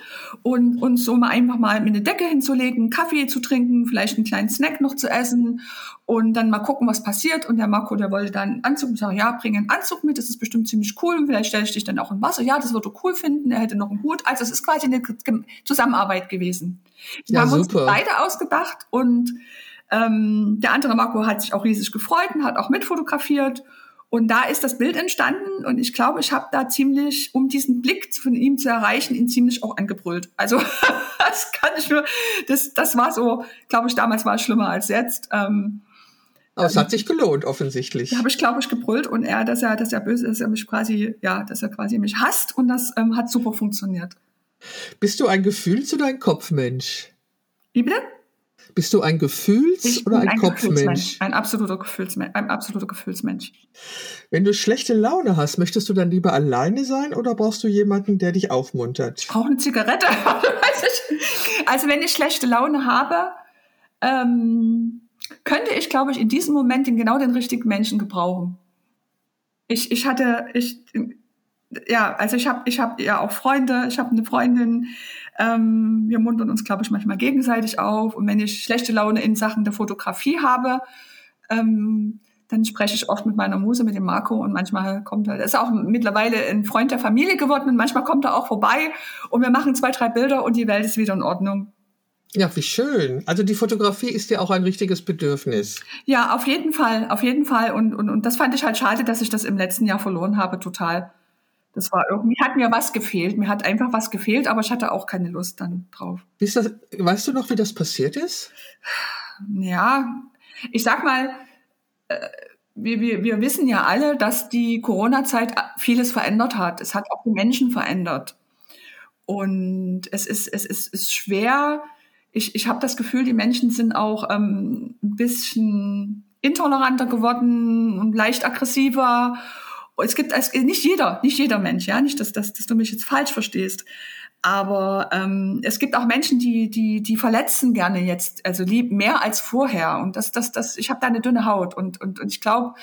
und uns so mal einfach mal mit eine Decke hinzulegen, Kaffee zu trinken, vielleicht einen kleinen Snack noch zu essen und dann mal gucken, was passiert. Und der Marco, der wollte dann einen Anzug und sagen, ja, bring einen Anzug mit, das ist bestimmt ziemlich cool. Und vielleicht stelle ich dich dann auch im Wasser. Ja, das würde cool finden. Er hätte noch einen Hut. Also es ist quasi eine Zusammenarbeit gewesen. Wir ja, haben super. uns beide ausgedacht und ähm, der andere Marco hat sich auch riesig gefreut und hat auch mitfotografiert. Und da ist das Bild entstanden und ich glaube, ich habe da ziemlich, um diesen Blick von ihm zu erreichen, ihn ziemlich auch angebrüllt. Also [LAUGHS] das kann ich mir, das, das war so, glaube ich, damals war es schlimmer als jetzt. Ähm, aber es hat sich gelohnt, offensichtlich. Da habe ich, glaube ich, gebrüllt und er, dass er, dass er böse ist, dass er mich quasi, ja, dass er quasi mich hasst und das ähm, hat super funktioniert. Bist du ein Gefühls- oder ein Kopfmensch? Wie bitte? Bist du ein Gefühls- oder ein, ein Kopfmensch? Ein absoluter Gefühlsmensch. Ein absoluter Gefühlsmensch. Wenn du schlechte Laune hast, möchtest du dann lieber alleine sein oder brauchst du jemanden, der dich aufmuntert? Ich brauche eine Zigarette. [LAUGHS] also wenn ich schlechte Laune habe, ähm, könnte ich, glaube ich, in diesem Moment den, genau den richtigen Menschen gebrauchen. Ich, ich hatte, ich, ja, also ich habe ich hab ja auch Freunde, ich habe eine Freundin, ähm, wir muntern uns, glaube ich, manchmal gegenseitig auf. Und wenn ich schlechte Laune in Sachen der Fotografie habe, ähm, dann spreche ich oft mit meiner Muse, mit dem Marco und manchmal kommt er, er ist auch mittlerweile ein Freund der Familie geworden und manchmal kommt er auch vorbei und wir machen zwei, drei Bilder und die Welt ist wieder in Ordnung. Ja, wie schön. Also die Fotografie ist ja auch ein richtiges Bedürfnis. Ja, auf jeden Fall, auf jeden Fall. Und, und, und das fand ich halt schade, dass ich das im letzten Jahr verloren habe, total. Das war irgendwie, hat mir was gefehlt. Mir hat einfach was gefehlt, aber ich hatte auch keine Lust dann drauf. Ist das, weißt du noch, wie das passiert ist? Ja, ich sag mal, äh, wir, wir, wir wissen ja alle, dass die Corona-Zeit vieles verändert hat. Es hat auch die Menschen verändert. Und es ist, es ist, ist schwer. Ich, ich habe das Gefühl, die Menschen sind auch ähm, ein bisschen intoleranter geworden und leicht aggressiver es gibt es, nicht jeder, nicht jeder Mensch, ja, nicht, dass, dass, dass du mich jetzt falsch verstehst. Aber ähm, es gibt auch Menschen, die, die, die verletzen gerne jetzt, also lieb mehr als vorher. Und das, das, das, ich habe da eine dünne Haut. Und, und, und ich glaube,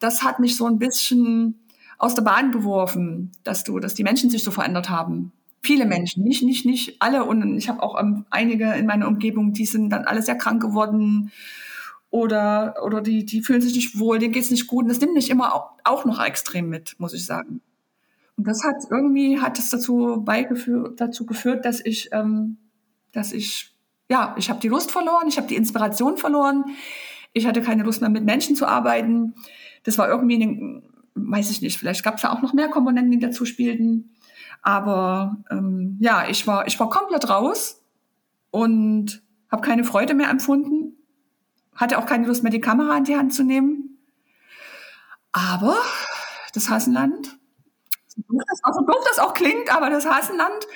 das hat mich so ein bisschen aus der Bahn geworfen, dass du, dass die Menschen sich so verändert haben. Viele Menschen, nicht, nicht, nicht alle. Und ich habe auch ähm, einige in meiner Umgebung, die sind dann alle sehr krank geworden oder, oder die, die fühlen sich nicht wohl, denen geht's nicht gut. Und das nimmt mich immer auch, auch noch extrem mit, muss ich sagen. Und das hat irgendwie hat es dazu beigeführt, dazu geführt, dass ich, ähm, dass ich, ja, ich habe die Lust verloren, ich habe die Inspiration verloren, ich hatte keine Lust mehr mit Menschen zu arbeiten. Das war irgendwie, eine, weiß ich nicht, vielleicht gab es da auch noch mehr Komponenten, die dazu spielten. Aber ähm, ja, ich war, ich war komplett raus und habe keine Freude mehr empfunden, hatte auch keine Lust mehr, die Kamera in die Hand zu nehmen. Aber das Hassenland, so doof das, auch, so doof das auch klingt, aber das Hassenland,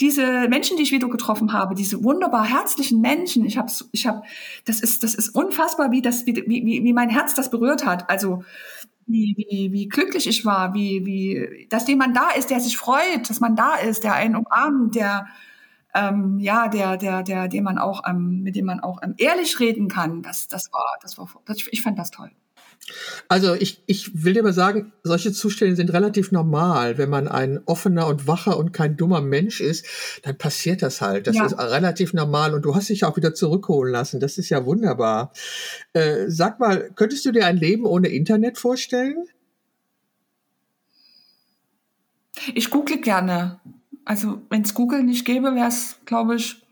diese Menschen, die ich wieder getroffen habe, diese wunderbar herzlichen Menschen, ich habe, ich hab, das ist, das ist unfassbar, wie das, wie, wie, wie mein Herz das berührt hat. Also wie, wie, wie glücklich ich war, wie, wie, dass jemand da ist, der sich freut, dass man da ist, der einen umarmt, der, ähm, ja, der, der, der, dem man auch, ähm, mit dem man auch ähm, ehrlich reden kann. Das, das war, das war, das, ich fand das toll. Also ich, ich will dir mal sagen, solche Zustände sind relativ normal. Wenn man ein offener und wacher und kein dummer Mensch ist, dann passiert das halt. Das ja. ist relativ normal und du hast dich auch wieder zurückholen lassen. Das ist ja wunderbar. Äh, sag mal, könntest du dir ein Leben ohne Internet vorstellen? Ich google gerne. Also wenn es Google nicht gäbe, wäre es, glaube ich,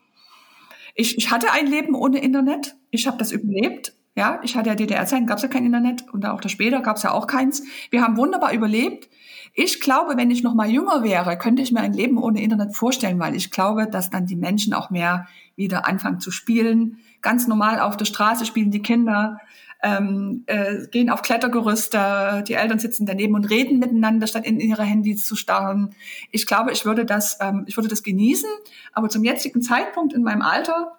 ich, ich hatte ein Leben ohne Internet. Ich habe das überlebt. Ja, ich hatte ja DDR-Zeiten, gab es ja kein Internet und auch da später gab es ja auch keins. Wir haben wunderbar überlebt. Ich glaube, wenn ich noch mal jünger wäre, könnte ich mir ein Leben ohne Internet vorstellen, weil ich glaube, dass dann die Menschen auch mehr wieder anfangen zu spielen. Ganz normal auf der Straße spielen die Kinder, ähm, äh, gehen auf Klettergerüste, die Eltern sitzen daneben und reden miteinander, statt in ihre Handys zu starren. Ich glaube, ich würde das, ähm, ich würde das genießen, aber zum jetzigen Zeitpunkt in meinem Alter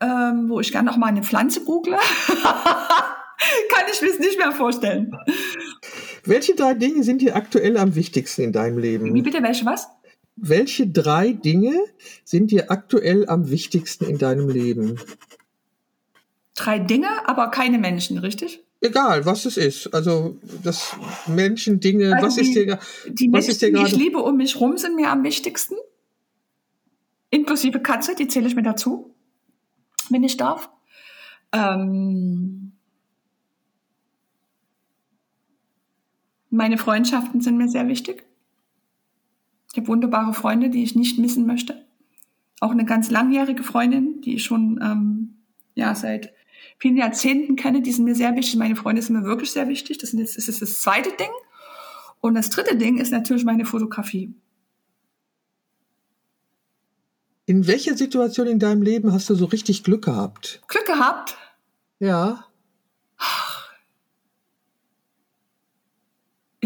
ähm, wo ich gerne noch mal eine Pflanze google, [LAUGHS] kann ich mir es nicht mehr vorstellen. Welche drei Dinge sind dir aktuell am wichtigsten in deinem Leben? Wie bitte, welche was? Welche drei Dinge sind dir aktuell am wichtigsten in deinem Leben? Drei Dinge, aber keine Menschen, richtig? Egal, was es ist. Also das Menschen, Dinge, also was die, ist dir, die was Menschen, ist dir gerade? Die ich liebe um mich rum, sind mir am wichtigsten. Inklusive Katze, die zähle ich mir dazu wenn ich darf. Ähm, meine Freundschaften sind mir sehr wichtig. Ich habe wunderbare Freunde, die ich nicht missen möchte. Auch eine ganz langjährige Freundin, die ich schon ähm, ja, seit vielen Jahrzehnten kenne, die sind mir sehr wichtig. Meine Freunde sind mir wirklich sehr wichtig. Das, sind jetzt, das ist das zweite Ding. Und das dritte Ding ist natürlich meine Fotografie. In welcher Situation in deinem Leben hast du so richtig Glück gehabt? Glück gehabt? Ja.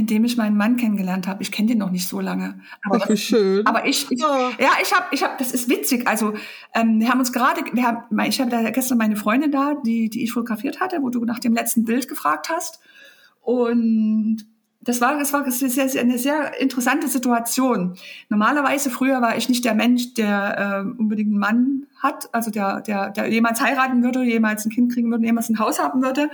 Indem ich meinen Mann kennengelernt habe. Ich kenne den noch nicht so lange. Aber Ach, wie schön. Aber ich, ich ja. ja, ich habe, ich habe, das ist witzig. Also ähm, wir haben uns gerade, wir haben, ich habe da gestern meine Freundin da, die, die ich fotografiert hatte, wo du nach dem letzten Bild gefragt hast. Und das war, das war eine sehr, eine sehr interessante Situation. Normalerweise früher war ich nicht der Mensch, der äh, unbedingt einen Mann hat, also der, der, der jemals heiraten würde, jemals ein Kind kriegen würde, jemals ein Haus haben würde.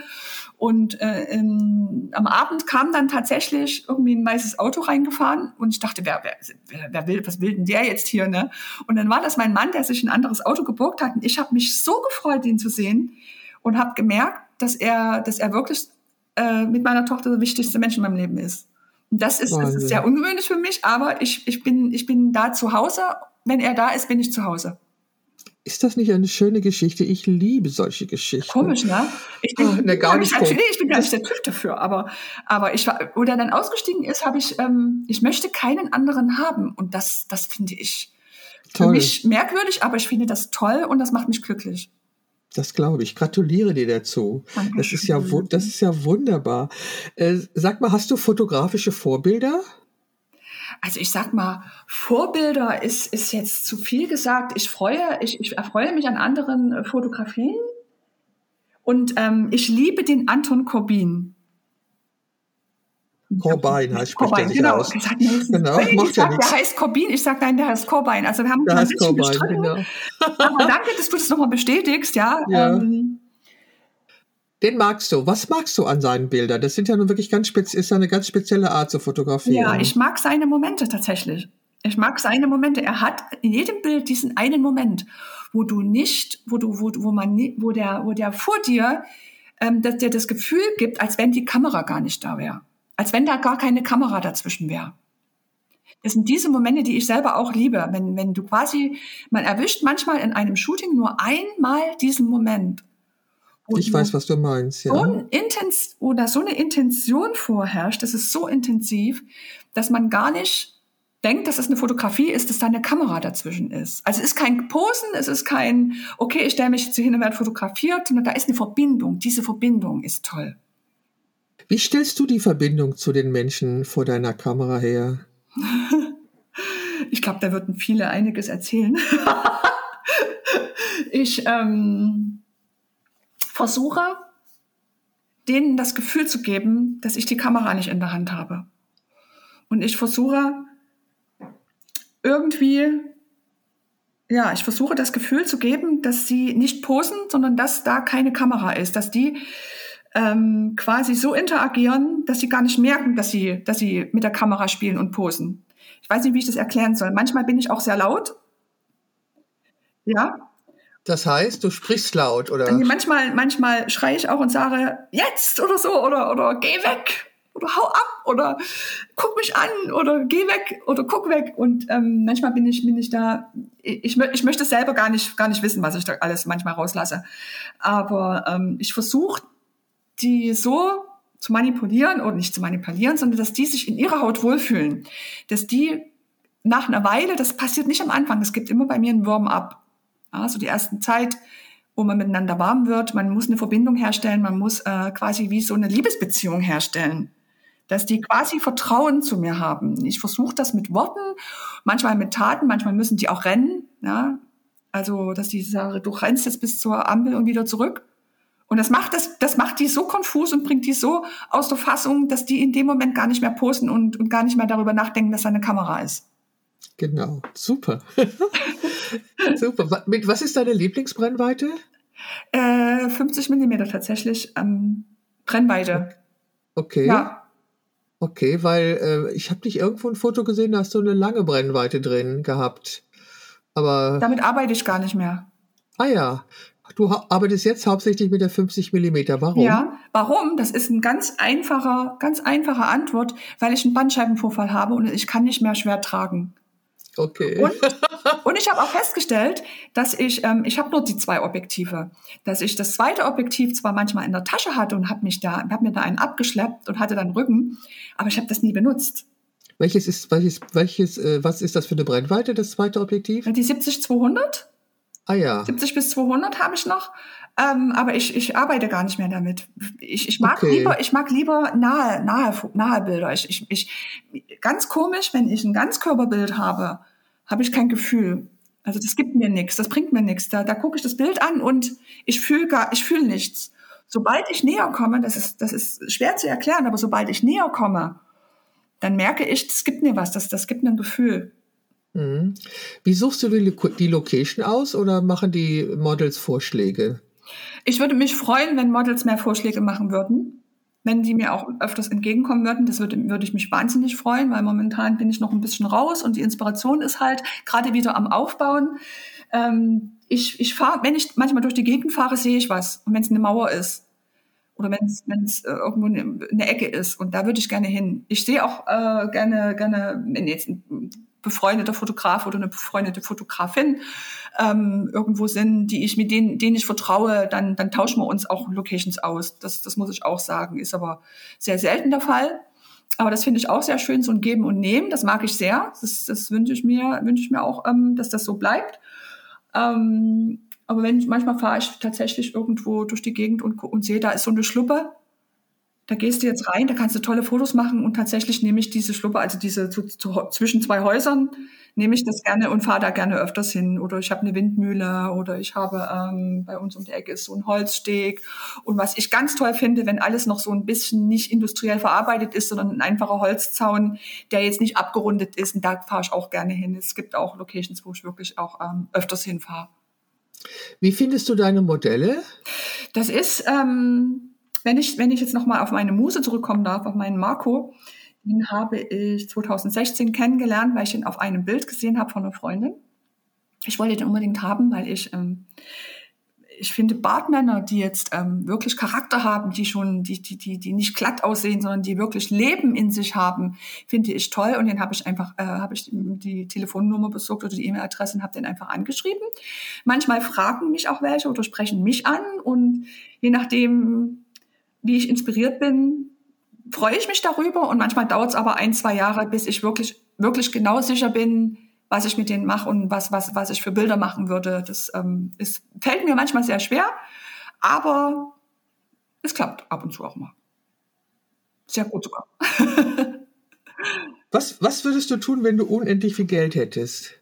Und äh, in, am Abend kam dann tatsächlich irgendwie ein weißes Auto reingefahren und ich dachte, wer, wer, wer will, was will denn der jetzt hier, ne? Und dann war das mein Mann, der sich ein anderes Auto geborgt hat und ich habe mich so gefreut, ihn zu sehen und habe gemerkt, dass er, dass er wirklich äh, mit meiner Tochter der wichtigste Mensch in meinem Leben ist. Und das ist, das ist sehr ungewöhnlich für mich, aber ich, ich, bin, ich bin da zu Hause. Wenn er da ist, bin ich zu Hause. Ist das nicht eine schöne Geschichte? Ich liebe solche Geschichten. Komisch, ne? Ich, bin, oh, ne, gar nicht ich, nee, ich bin gar nicht der Typ dafür, aber, aber ich war, wo er dann ausgestiegen ist, habe ich, ähm, ich möchte keinen anderen haben. Und das, das finde ich toll. für mich merkwürdig, aber ich finde das toll und das macht mich glücklich. Das glaube ich. Gratuliere dir dazu. Das ist ja, das ist ja wunderbar. Äh, sag mal, hast du fotografische Vorbilder? Also ich sag mal, Vorbilder ist, ist jetzt zu viel gesagt. Ich freue, ich, ich erfreue mich an anderen äh, Fotografien. Und ähm, ich liebe den Anton Corbin. Corbin heißt spricht Corbin, genau. aus. Gesagt, nee, genau, ich macht sag, ja Der heißt Corbin, ich sage nein, der heißt Corbin. Also wir haben der heißt Corbin, genau. Aber danke, dass du das nochmal bestätigst, ja. ja. Ähm, den magst du. Was magst du an seinen Bildern? Das sind ja nun wirklich ganz spez ist eine ganz spezielle Art zu fotografieren. Ja, ich mag seine Momente tatsächlich. Ich mag seine Momente. Er hat in jedem Bild diesen einen Moment, wo du nicht, wo du, wo, wo man, wo der, wo der vor dir, ähm, dass dir das Gefühl gibt, als wenn die Kamera gar nicht da wäre als wenn da gar keine Kamera dazwischen wäre. Das sind diese Momente, die ich selber auch liebe. Wenn, wenn du quasi, man erwischt manchmal in einem Shooting nur einmal diesen Moment, ich weiß, was du meinst, ja. So, ein Intens oder so eine Intention vorherrscht, das ist so intensiv, dass man gar nicht denkt, dass es eine Fotografie ist, dass da eine Kamera dazwischen ist. Also es ist kein Posen, es ist kein, okay, ich stelle mich jetzt hier hin und werde fotografiert, sondern da ist eine Verbindung. Diese Verbindung ist toll. Wie stellst du die Verbindung zu den Menschen vor deiner Kamera her? [LAUGHS] ich glaube, da würden viele einiges erzählen. [LAUGHS] ich ähm, versuche, denen das Gefühl zu geben, dass ich die Kamera nicht in der Hand habe. Und ich versuche irgendwie, ja, ich versuche das Gefühl zu geben, dass sie nicht posen, sondern dass da keine Kamera ist, dass die ähm, quasi so interagieren, dass sie gar nicht merken, dass sie, dass sie mit der Kamera spielen und posen. Ich weiß nicht, wie ich das erklären soll. Manchmal bin ich auch sehr laut. Ja. Das heißt, du sprichst laut, oder? Manchmal, manchmal schreie ich auch und sage, jetzt oder so, oder, oder geh weg oder hau ab oder guck mich an oder geh weg oder guck weg. Und ähm, manchmal bin ich, bin ich da, ich, ich möchte selber gar nicht, gar nicht wissen, was ich da alles manchmal rauslasse. Aber ähm, ich versuche, die so zu manipulieren oder nicht zu manipulieren, sondern dass die sich in ihrer Haut wohlfühlen. Dass die nach einer Weile, das passiert nicht am Anfang, es gibt immer bei mir einen Warm-up. Also die ersten Zeit, wo man miteinander warm wird, man muss eine Verbindung herstellen, man muss äh, quasi wie so eine Liebesbeziehung herstellen dass die quasi Vertrauen zu mir haben. Ich versuche das mit Worten, manchmal mit Taten, manchmal müssen die auch rennen. Ja? Also, dass die sagen, du rennst jetzt bis zur Ampel und wieder zurück. Und das macht das, das macht die so konfus und bringt die so aus der Fassung, dass die in dem Moment gar nicht mehr posten und, und gar nicht mehr darüber nachdenken, dass da eine Kamera ist. Genau, super. [LAUGHS] super. Mit was ist deine Lieblingsbrennweite? Äh, 50 Millimeter tatsächlich ähm, Brennweite. Okay. Ja. Okay, weil äh, ich habe dich irgendwo ein Foto gesehen, da hast du eine lange Brennweite drin gehabt. Aber damit arbeite ich gar nicht mehr. Ah ja, du arbeitest jetzt hauptsächlich mit der 50 Millimeter. Warum? Ja, warum? Das ist ein ganz einfacher, ganz einfache Antwort, weil ich einen Bandscheibenvorfall habe und ich kann nicht mehr schwer tragen. Okay. Und, [LAUGHS] und ich habe auch festgestellt, dass ich, ähm, ich habe nur die zwei Objektive, dass ich das zweite Objektiv zwar manchmal in der Tasche hatte und habe mich da, habe mir da einen abgeschleppt und hatte dann Rücken, aber ich habe das nie benutzt. Welches ist, welches, welches, äh, was ist das für eine Brennweite, das zweite Objektiv? Die 70-200. Ah ja. 70 bis 200 habe ich noch, ähm, aber ich, ich arbeite gar nicht mehr damit. Ich, ich mag okay. lieber, ich mag lieber nahe, nahe, nahe Bilder. Ich, ich, ich, ganz komisch, wenn ich ein Ganzkörperbild habe, habe ich kein Gefühl. Also das gibt mir nichts, das bringt mir nichts. Da, da gucke ich das Bild an und ich fühle gar, ich fühle nichts. Sobald ich näher komme, das ist, das ist schwer zu erklären, aber sobald ich näher komme, dann merke ich, das gibt mir was, das, das gibt mir ein Gefühl. Mhm. Wie suchst du die, Location aus oder machen die Models Vorschläge? Ich würde mich freuen, wenn Models mehr Vorschläge machen würden, wenn die mir auch öfters entgegenkommen würden. Das würde, würde ich mich wahnsinnig freuen, weil momentan bin ich noch ein bisschen raus und die Inspiration ist halt gerade wieder am Aufbauen. Ähm, ich ich fahre, wenn ich manchmal durch die Gegend fahre, sehe ich was. Und wenn es eine Mauer ist oder wenn es äh, irgendwo eine, eine Ecke ist und da würde ich gerne hin. Ich sehe auch äh, gerne gerne wenn jetzt befreundeter Fotograf oder eine befreundete Fotografin ähm, irgendwo sind, die ich mit denen, denen ich vertraue, dann, dann tauschen wir uns auch Locations aus. Das, das muss ich auch sagen, ist aber sehr selten der Fall. Aber das finde ich auch sehr schön, so ein Geben und Nehmen. Das mag ich sehr. Das, das wünsche ich mir, wünsche ich mir auch, ähm, dass das so bleibt. Ähm, aber wenn manchmal fahre ich tatsächlich irgendwo durch die Gegend und, und sehe, da ist so eine Schluppe, da gehst du jetzt rein, da kannst du tolle Fotos machen und tatsächlich nehme ich diese Schluppe, also diese zu, zu, zwischen zwei Häusern, nehme ich das gerne und fahre da gerne öfters hin. Oder ich habe eine Windmühle oder ich habe ähm, bei uns um die Ecke ist so ein Holzsteg. Und was ich ganz toll finde, wenn alles noch so ein bisschen nicht industriell verarbeitet ist, sondern ein einfacher Holzzaun, der jetzt nicht abgerundet ist, und da fahre ich auch gerne hin. Es gibt auch Locations, wo ich wirklich auch ähm, öfters hinfahre. Wie findest du deine Modelle? Das ist ähm, wenn ich, wenn ich jetzt nochmal auf meine Muse zurückkommen darf, auf meinen Marco, den habe ich 2016 kennengelernt, weil ich ihn auf einem Bild gesehen habe von einer Freundin. Ich wollte den unbedingt haben, weil ich, ähm, ich finde Bartmänner, die jetzt ähm, wirklich Charakter haben, die schon, die, die, die, die nicht glatt aussehen, sondern die wirklich Leben in sich haben, finde ich toll. Und den habe ich einfach, äh, habe ich die Telefonnummer besorgt oder die E-Mail-Adresse und habe den einfach angeschrieben. Manchmal fragen mich auch welche oder sprechen mich an und je nachdem, wie ich inspiriert bin, freue ich mich darüber. Und manchmal dauert es aber ein, zwei Jahre, bis ich wirklich, wirklich genau sicher bin, was ich mit denen mache und was, was, was ich für Bilder machen würde. Das ähm, ist, fällt mir manchmal sehr schwer, aber es klappt ab und zu auch mal. Sehr gut sogar. was, was würdest du tun, wenn du unendlich viel Geld hättest?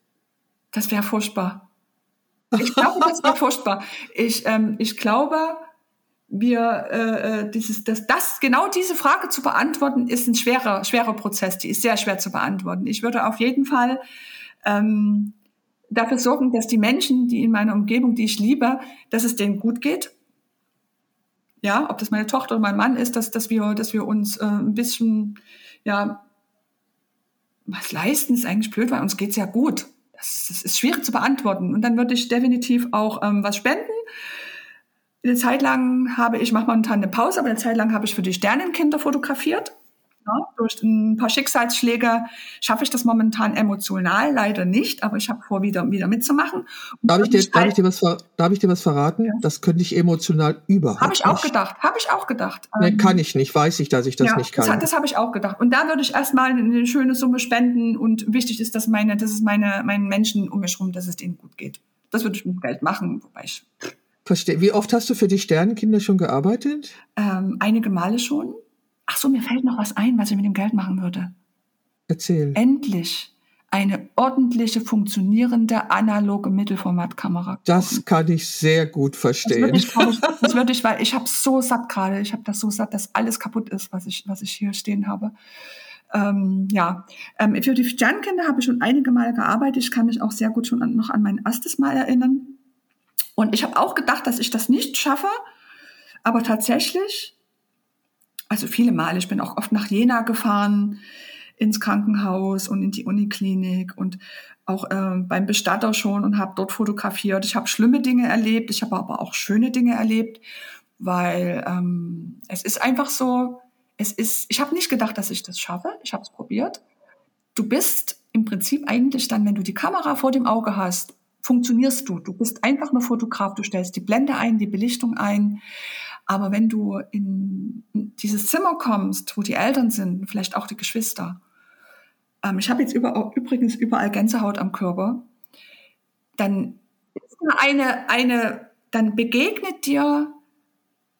Das wäre furchtbar. Ich glaube, das wäre furchtbar. Ich, ähm, ich glaube, wir äh, äh, dieses, das, das, genau diese Frage zu beantworten, ist ein schwerer, schwerer Prozess. Die ist sehr schwer zu beantworten. Ich würde auf jeden Fall ähm, dafür sorgen, dass die Menschen, die in meiner Umgebung, die ich liebe, dass es denen gut geht. Ja, ob das meine Tochter oder mein Mann ist, dass, dass wir, dass wir uns äh, ein bisschen, ja, was leisten, ist eigentlich blöd, weil uns geht's ja gut. Das, das ist schwierig zu beantworten. Und dann würde ich definitiv auch ähm, was spenden. Eine Zeit lang habe ich, mache momentan eine Pause, aber eine Zeit lang habe ich für die Sternenkinder fotografiert. Ja, durch ein paar Schicksalsschläge schaffe ich das momentan emotional leider nicht, aber ich habe vor, wieder, wieder mitzumachen. Darf ich, dir, darf, ich dir was, darf ich dir was verraten? Ja. Das könnte ich emotional überhaupt Habe ich auch nicht. gedacht, habe ich auch gedacht. Nee, ähm, kann ich nicht, weiß ich, dass ich das ja, nicht kann. Das, das habe ich auch gedacht. Und da würde ich erstmal eine schöne Summe spenden und wichtig ist, dass meine, dass es meine, meinen Menschen um mich herum, dass es denen gut geht. Das würde ich mit Geld machen, wobei ich. Verstehe. Wie oft hast du für die Sternenkinder schon gearbeitet? Ähm, einige Male schon. Ach so, mir fällt noch was ein, was ich mit dem Geld machen würde. Erzähl. Endlich eine ordentliche, funktionierende, analoge Mittelformatkamera. Das kann ich sehr gut verstehen. Das würde ich, ich, das würde ich weil ich habe so satt gerade. Ich habe das so satt, dass alles kaputt ist, was ich, was ich hier stehen habe. Ähm, ja, ähm, für die Sternkinder habe ich schon einige Male gearbeitet. Ich kann mich auch sehr gut schon an, noch an mein erstes Mal erinnern. Und ich habe auch gedacht, dass ich das nicht schaffe. Aber tatsächlich also viele Male. Ich bin auch oft nach Jena gefahren, ins Krankenhaus und in die Uniklinik und auch äh, beim Bestatter schon und habe dort fotografiert. Ich habe schlimme Dinge erlebt, ich habe aber auch schöne Dinge erlebt, weil ähm, es ist einfach so, es ist, ich habe nicht gedacht, dass ich das schaffe. Ich habe es probiert. Du bist im Prinzip eigentlich dann, wenn du die Kamera vor dem Auge hast, funktionierst du. Du bist einfach nur Fotograf. Du stellst die Blende ein, die Belichtung ein. Aber wenn du in dieses Zimmer kommst, wo die Eltern sind, vielleicht auch die Geschwister, ähm, ich habe jetzt überall, übrigens überall Gänsehaut am Körper, dann ist eine, eine, dann begegnet dir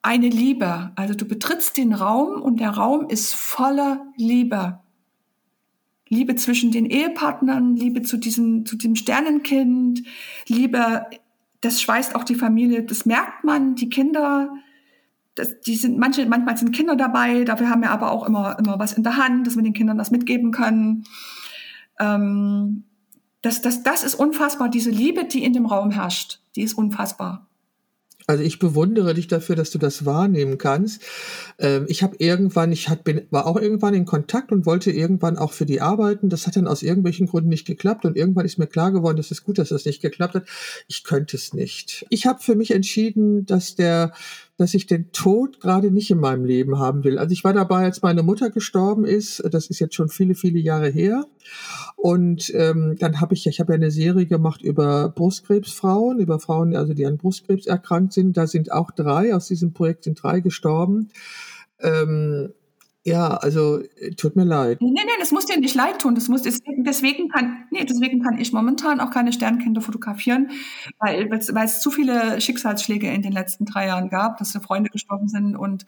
eine Liebe. Also du betrittst den Raum und der Raum ist voller Liebe. Liebe zwischen den Ehepartnern, Liebe zu diesem, zu dem Sternenkind, Liebe, das schweißt auch die Familie, das merkt man, die Kinder, das, die sind, manche, manchmal sind Kinder dabei, dafür haben wir aber auch immer, immer was in der Hand, dass wir den Kindern das mitgeben können. Ähm, das, das, das ist unfassbar. Diese Liebe, die in dem Raum herrscht, die ist unfassbar. Also ich bewundere dich dafür, dass du das wahrnehmen kannst. Ähm, ich habe irgendwann, ich hat, bin, war auch irgendwann in Kontakt und wollte irgendwann auch für die arbeiten. Das hat dann aus irgendwelchen Gründen nicht geklappt und irgendwann ist mir klar geworden, dass es gut, dass das nicht geklappt hat. Ich könnte es nicht. Ich habe für mich entschieden, dass der dass ich den Tod gerade nicht in meinem Leben haben will. Also ich war dabei, als meine Mutter gestorben ist. Das ist jetzt schon viele, viele Jahre her. Und ähm, dann habe ich, ich habe ja eine Serie gemacht über Brustkrebsfrauen, über Frauen, also die an Brustkrebs erkrankt sind. Da sind auch drei aus diesem Projekt sind drei gestorben. Ähm, ja, also tut mir leid. Nee, nee, das muss dir nicht leid tun. Das muss, deswegen, kann, nee, deswegen kann ich momentan auch keine Sternkinder fotografieren, weil, weil es zu viele Schicksalsschläge in den letzten drei Jahren gab, dass Freunde gestorben sind und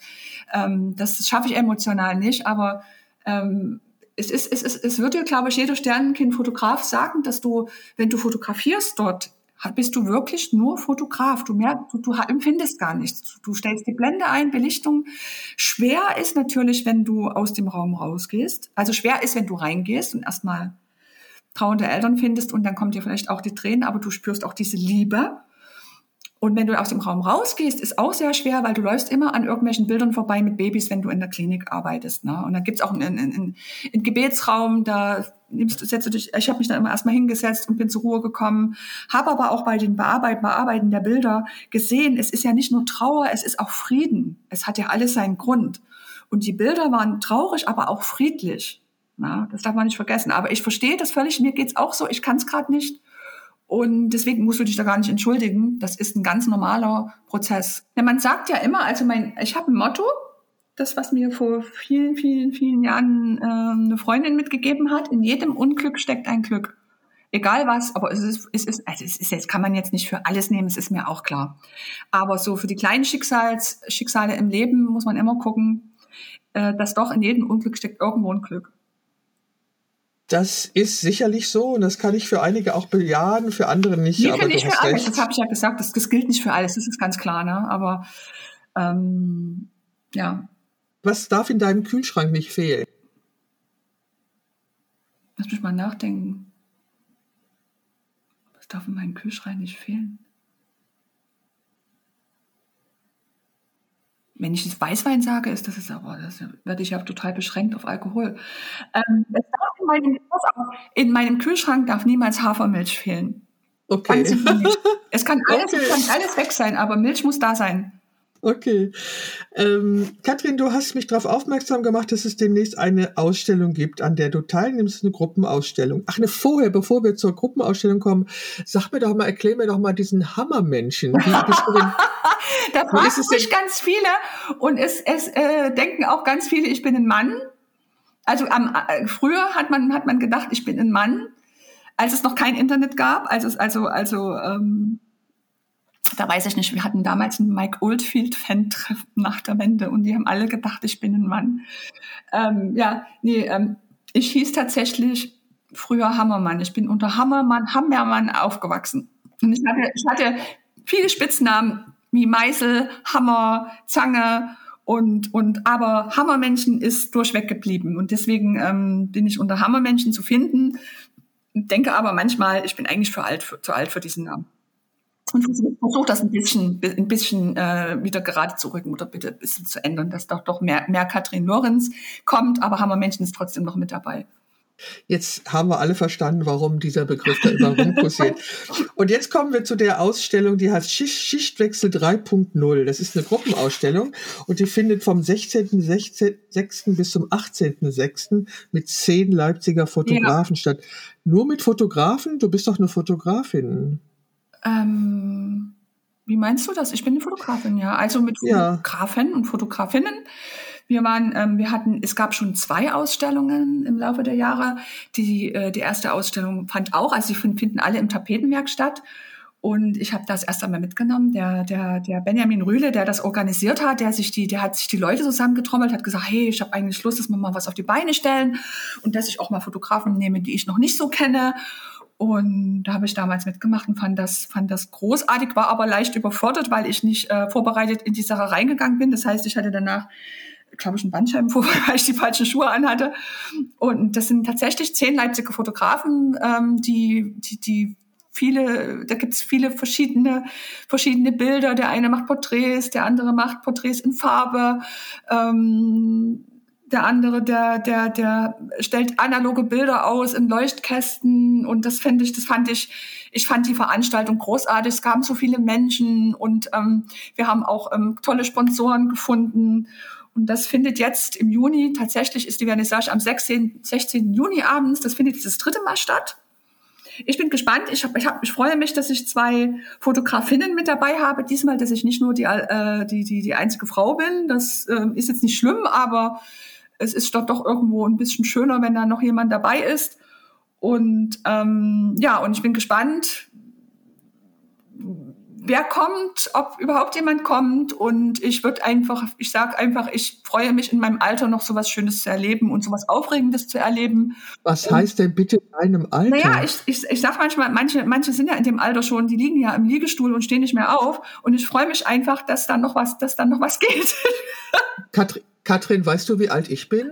ähm, das schaffe ich emotional nicht. Aber ähm, es, ist, es, ist, es wird dir, glaube ich, jeder Sternenkind-Fotograf sagen, dass du, wenn du fotografierst dort, bist du wirklich nur Fotograf. Du, mehr, du, du empfindest gar nichts. Du stellst die Blende ein, Belichtung. Schwer ist natürlich, wenn du aus dem Raum rausgehst. Also schwer ist, wenn du reingehst und erstmal trauernde Eltern findest und dann kommt dir vielleicht auch die Tränen, aber du spürst auch diese Liebe. Und wenn du aus dem Raum rausgehst, ist auch sehr schwer, weil du läufst immer an irgendwelchen Bildern vorbei mit Babys, wenn du in der Klinik arbeitest. Ne? Und dann gibt's auch einen, einen, einen Gebetsraum, da nimmst, setzt du dich, ich habe mich dann immer erstmal hingesetzt und bin zur Ruhe gekommen, habe aber auch bei den Bearbeiten, Bearbeiten der Bilder gesehen, es ist ja nicht nur Trauer, es ist auch Frieden. Es hat ja alles seinen Grund. Und die Bilder waren traurig, aber auch friedlich. Na, das darf man nicht vergessen. Aber ich verstehe das völlig, mir geht's auch so, ich kann es gerade nicht. Und deswegen musst du dich da gar nicht entschuldigen. Das ist ein ganz normaler Prozess. Ja, man sagt ja immer, also mein, ich habe ein Motto, das, was mir vor vielen, vielen, vielen Jahren äh, eine Freundin mitgegeben hat. In jedem Unglück steckt ein Glück. Egal was, aber es ist, es ist, also es ist jetzt kann man jetzt nicht für alles nehmen, es ist mir auch klar. Aber so für die kleinen Schicksals, Schicksale im Leben muss man immer gucken, äh, dass doch in jedem Unglück steckt irgendwo ein Glück. Das ist sicherlich so und das kann ich für einige auch bejahen, für andere nicht. Nee, aber nicht für alles, das habe ich ja gesagt, das, das, gilt nicht für alles, das ist ganz klar, ne? Aber ähm, ja. Was darf in deinem Kühlschrank nicht fehlen? Lass mich mal nachdenken. Was darf in meinem Kühlschrank nicht fehlen? Wenn ich jetzt Weißwein sage, ist das ist aber, das werde ich ja total beschränkt auf Alkohol. Ähm, in, meinem, in meinem Kühlschrank darf niemals Hafermilch fehlen. Okay. Es kann [LAUGHS] alles, okay. es kann alles weg sein, aber Milch muss da sein. Okay. Ähm, Katrin, du hast mich darauf aufmerksam gemacht, dass es demnächst eine Ausstellung gibt, an der du teilnimmst, eine Gruppenausstellung. Ach, ne, vorher, bevor wir zur Gruppenausstellung kommen, sag mir doch mal, erklär mir doch mal diesen Hammermenschen. Wie bist du denn, [LAUGHS] da fragen sich ganz viele und es, es äh, denken auch ganz viele, ich bin ein Mann. Also am, äh, früher hat man, hat man gedacht, ich bin ein Mann, als es noch kein Internet gab, als es also, also ähm, da weiß ich nicht, wir hatten damals ein Mike Oldfield-Fan-Treffen nach der Wende und die haben alle gedacht, ich bin ein Mann. Ähm, ja, nee, ähm, ich hieß tatsächlich früher Hammermann. Ich bin unter Hammermann, Hammermann aufgewachsen. Und ich hatte, ich hatte viele Spitznamen wie Meißel, Hammer, Zange und, und aber Hammermenschen ist durchweg geblieben. Und deswegen ähm, bin ich unter Hammermenschen zu finden. Denke aber manchmal, ich bin eigentlich für alt, für, zu alt für diesen Namen und versuche das ein bisschen, ein bisschen äh, wieder gerade zu rücken oder bitte ein bisschen zu ändern, dass doch doch mehr, mehr Katrin Lorenz kommt, aber Hammer Menschen ist trotzdem noch mit dabei. Jetzt haben wir alle verstanden, warum dieser Begriff da immer rumkursiert. [LAUGHS] Und jetzt kommen wir zu der Ausstellung, die heißt Schichtwechsel 3.0. Das ist eine Gruppenausstellung und die findet vom 16.06. bis zum 18.06. mit zehn Leipziger Fotografen ja. statt. Nur mit Fotografen? Du bist doch eine Fotografin. Ähm, wie meinst du das? Ich bin eine Fotografin, ja. Also mit Fotografen ja. und Fotografinnen. Wir waren, ähm, wir hatten, es gab schon zwei Ausstellungen im Laufe der Jahre. Die, äh, die erste Ausstellung fand auch, also sie finden alle im Tapetenwerk statt. Und ich habe das erst einmal mitgenommen. Der, der, der Benjamin Rühle, der das organisiert hat, der sich die, der hat sich die Leute zusammengetrommelt, hat gesagt, hey, ich habe eigentlich Lust, dass wir mal was auf die Beine stellen und dass ich auch mal Fotografen nehme, die ich noch nicht so kenne. Und da habe ich damals mitgemacht und fand das, fand das großartig, war aber leicht überfordert, weil ich nicht äh, vorbereitet in die Sache reingegangen bin. Das heißt, ich hatte danach, glaube ich, einen Bandscheibenvorfall, [LAUGHS] weil ich die falschen Schuhe anhatte. Und das sind tatsächlich zehn Leipziger Fotografen, ähm, die, die, die viele, da gibt's viele verschiedene, verschiedene Bilder. Der eine macht Porträts, der andere macht Porträts in Farbe. Ähm, der andere, der, der, der stellt analoge Bilder aus in Leuchtkästen und das fände ich, das fand ich, ich fand die Veranstaltung großartig. Es kamen so viele Menschen und ähm, wir haben auch ähm, tolle Sponsoren gefunden. Und das findet jetzt im Juni, tatsächlich ist die Vernissage am 16, 16. Juni abends, das findet dieses dritte Mal statt. Ich bin gespannt. Ich, hab, ich, hab, ich freue mich, dass ich zwei Fotografinnen mit dabei habe. Diesmal, dass ich nicht nur die, äh, die, die, die einzige Frau bin. Das äh, ist jetzt nicht schlimm, aber es ist doch, doch irgendwo ein bisschen schöner, wenn da noch jemand dabei ist. Und ähm, ja, und ich bin gespannt, wer kommt, ob überhaupt jemand kommt. Und ich würde einfach, ich sage einfach, ich freue mich in meinem Alter noch so was Schönes zu erleben und so was Aufregendes zu erleben. Was heißt denn bitte in einem Alter? Naja, ich, ich, ich sage manchmal, manche, manche sind ja in dem Alter schon, die liegen ja im Liegestuhl und stehen nicht mehr auf. Und ich freue mich einfach, dass dann noch was, dass dann noch was [LAUGHS] geht. Katrin, Katrin, weißt du, wie alt ich bin?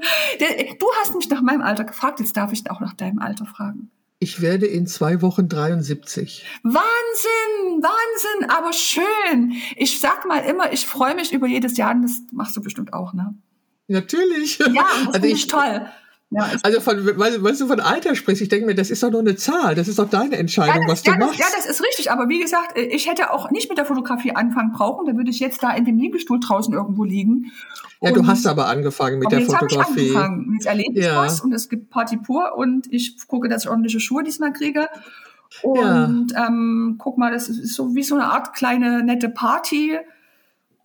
Du hast mich nach meinem Alter gefragt, jetzt darf ich auch nach deinem Alter fragen. Ich werde in zwei Wochen 73. Wahnsinn, Wahnsinn, aber schön. Ich sag mal immer, ich freue mich über jedes Jahr und das machst du bestimmt auch, ne? Natürlich. Ja, das also finde ich toll. Ja, also von, weil, weil du von Alter sprichst, ich denke mir, das ist doch nur eine Zahl, das ist doch deine Entscheidung, ja, das, was du ja, machst. Das, ja, das ist richtig, aber wie gesagt, ich hätte auch nicht mit der Fotografie anfangen brauchen, da würde ich jetzt da in dem Liegestuhl draußen irgendwo liegen. Ja, du hast aber angefangen mit der jetzt Fotografie. Ich angefangen, jetzt erlebe ich ja. was und es gibt Party pur und ich gucke, dass ich ordentliche Schuhe diesmal kriege. Und ähm, guck mal, das ist so wie so eine Art kleine nette Party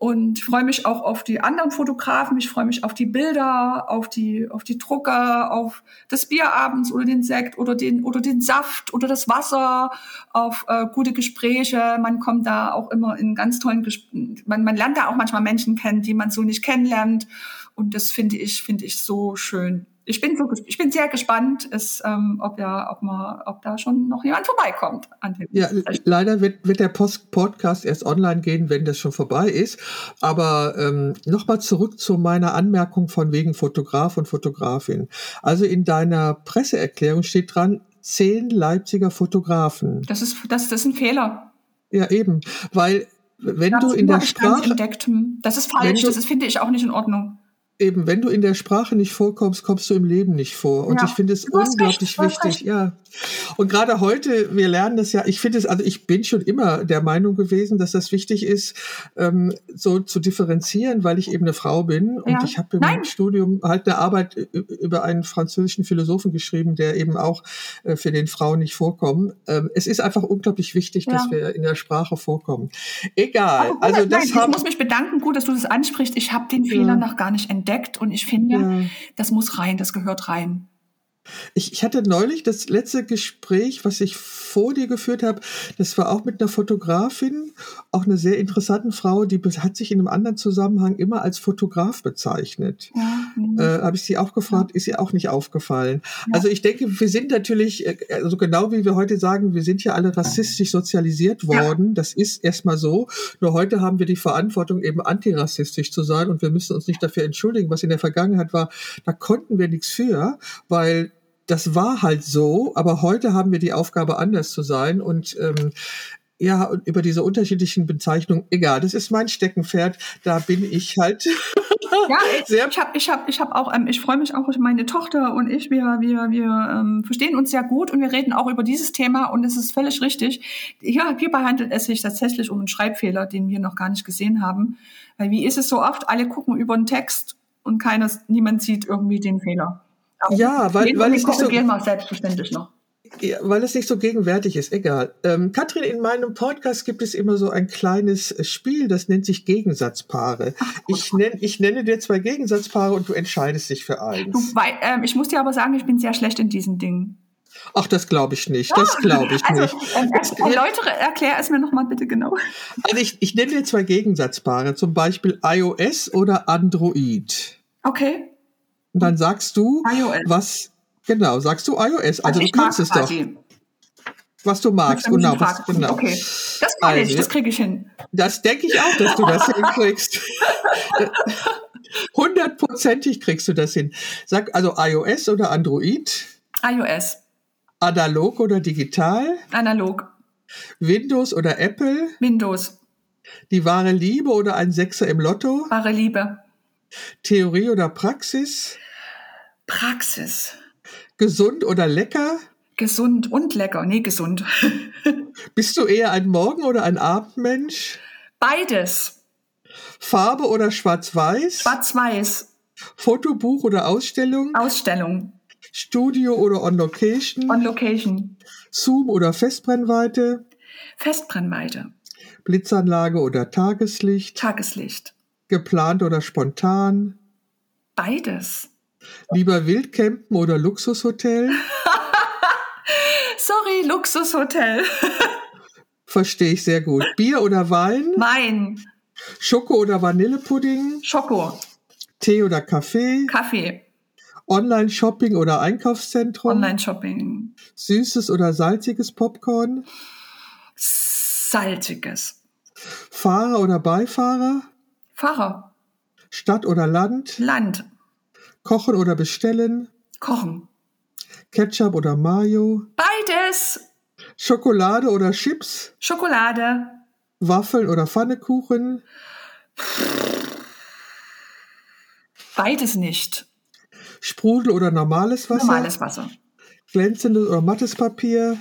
und freue mich auch auf die anderen Fotografen. Ich freue mich auf die Bilder, auf die, auf die Drucker, auf das Bier abends oder den Sekt oder den, oder den Saft oder das Wasser, auf äh, gute Gespräche. Man kommt da auch immer in ganz tollen Gesprächen. Man, man lernt da auch manchmal Menschen kennen, die man so nicht kennenlernt. Und das finde ich, finde ich so schön ich bin, so, ich bin sehr gespannt, ist, ähm, ob, ja, ob, man, ob da schon noch jemand vorbeikommt. ja, leider wird, wird der Post Podcast erst online gehen, wenn das schon vorbei ist. Aber ähm, nochmal zurück zu meiner Anmerkung von wegen Fotograf und Fotografin. Also in deiner Presseerklärung steht dran, zehn Leipziger Fotografen. Das ist, das, das ist ein Fehler. Ja, eben. Weil wenn das du in der Sprache. Entdeckt. Das ist falsch, du, das ist, finde ich auch nicht in Ordnung eben, wenn du in der Sprache nicht vorkommst, kommst du im Leben nicht vor. Und ja. ich finde es unglaublich recht, wichtig. Ja. Und gerade heute, wir lernen das ja, ich finde es, also ich bin schon immer der Meinung gewesen, dass das wichtig ist, ähm, so zu differenzieren, weil ich eben eine Frau bin. Und ja. ich habe im Nein. Studium halt eine Arbeit über einen französischen Philosophen geschrieben, der eben auch äh, für den Frauen nicht vorkommt. Ähm, es ist einfach unglaublich wichtig, ja. dass wir in der Sprache vorkommen. Egal. also das Nein, ich muss mich bedanken, gut, dass du das ansprichst. Ich habe den Fehler noch gar nicht entdeckt entdeckt und ich finde, ja. das muss rein, das gehört rein. Ich, ich hatte neulich das letzte Gespräch, was ich vor dir geführt habe, das war auch mit einer Fotografin, auch eine sehr interessante Frau, die hat sich in einem anderen Zusammenhang immer als Fotograf bezeichnet. Ja, äh, habe ich sie auch gefragt, ja. ist ihr auch nicht aufgefallen. Ja. Also ich denke, wir sind natürlich, äh, also genau wie wir heute sagen, wir sind ja alle rassistisch sozialisiert worden. Das ist erstmal so. Nur heute haben wir die Verantwortung, eben antirassistisch zu sein und wir müssen uns nicht dafür entschuldigen, was in der Vergangenheit war. Da konnten wir nichts für, weil das war halt so, aber heute haben wir die Aufgabe, anders zu sein. Und ähm, ja, über diese unterschiedlichen Bezeichnungen, egal, das ist mein Steckenpferd, da bin ich halt. ja, [LAUGHS] sehr ich habe ich hab, ich hab auch, ähm, ich freue mich auch, meine Tochter und ich, wir, wir, wir ähm, verstehen uns sehr gut und wir reden auch über dieses Thema und es ist völlig richtig. Ja, hierbei handelt es sich tatsächlich um einen Schreibfehler, den wir noch gar nicht gesehen haben. Weil wie ist es so oft, alle gucken über den Text und keiner, niemand sieht irgendwie den Fehler. Aber ja, weil, weil es nicht so, wir selbstverständlich noch. Ja, weil es nicht so gegenwärtig ist, egal. Ähm, Katrin, in meinem Podcast gibt es immer so ein kleines Spiel, das nennt sich Gegensatzpaare. Ach, ich, nenn, ich nenne dir zwei Gegensatzpaare und du entscheidest dich für eins. Du, weil, ähm, ich muss dir aber sagen, ich bin sehr schlecht in diesen Dingen. Ach, das glaube ich nicht. Das glaube ich also, nicht. Ähm, erläutere, erklär es mir nochmal bitte genau. Also ich, ich nenne dir zwei Gegensatzpaare, zum Beispiel iOS oder Android. Okay. Und dann sagst du, iOS. was, genau, sagst du iOS. Also, also du kannst es doch. Was du magst, genau. Was, genau. Okay. Das kann also, ich, das kriege ich hin. Das denke ich auch, dass du das hinkriegst. [LAUGHS] Hundertprozentig kriegst du das hin. Sag also iOS oder Android? iOS. Analog oder digital? Analog. Windows oder Apple? Windows. Die wahre Liebe oder ein Sechser im Lotto? Wahre Liebe. Theorie oder Praxis? Praxis. Gesund oder lecker? Gesund und lecker. Nee, gesund. [LAUGHS] Bist du eher ein Morgen- oder ein Abendmensch? Beides. Farbe oder Schwarz-Weiß? Schwarz-Weiß. Fotobuch oder Ausstellung? Ausstellung. Studio oder On Location? On Location. Zoom oder Festbrennweite? Festbrennweite. Blitzanlage oder Tageslicht? Tageslicht. Geplant oder spontan? Beides. Lieber Wildcampen oder Luxushotel? [LAUGHS] Sorry, Luxushotel. [LAUGHS] Verstehe ich sehr gut. Bier oder Wein? Wein. Schoko oder Vanillepudding? Schoko. Tee oder Kaffee? Kaffee. Online-Shopping oder Einkaufszentrum? Online-Shopping. Süßes oder salziges Popcorn? Salziges. Fahrer oder Beifahrer? Fahrer. Stadt oder Land? Land. Kochen oder bestellen? Kochen. Ketchup oder Mayo? Beides. Schokolade oder Chips? Schokolade. Waffeln oder Pfannekuchen? Beides nicht. Sprudel oder normales Wasser? Normales Wasser. Glänzendes oder mattes Papier?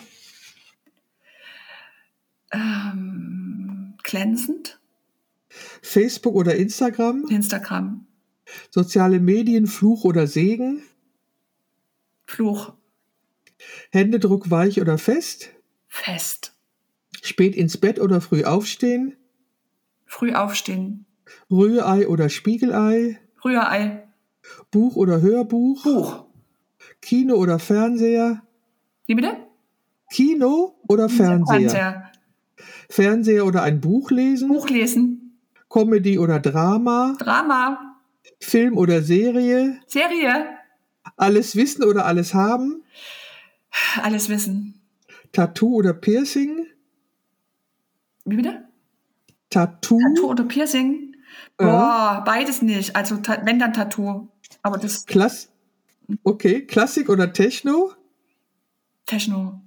Ähm, glänzend. Facebook oder Instagram? Instagram. Soziale Medien, Fluch oder Segen? Fluch. Händedruck weich oder fest? Fest. Spät ins Bett oder früh aufstehen? Früh aufstehen. Rührei oder Spiegelei? Rührei. Buch oder Hörbuch? Buch. Kino oder Fernseher? Wie bitte? Kino oder Fernseher? Fernseher. Fernseher oder ein Buch lesen? Buch lesen. Comedy oder Drama? Drama. Film oder Serie? Serie. Alles wissen oder alles haben? Alles wissen. Tattoo oder Piercing? Wie bitte? Tattoo? Tattoo oder Piercing? Boah, beides nicht. Also wenn dann Tattoo. Aber das Klass okay, Klassik oder Techno? Techno.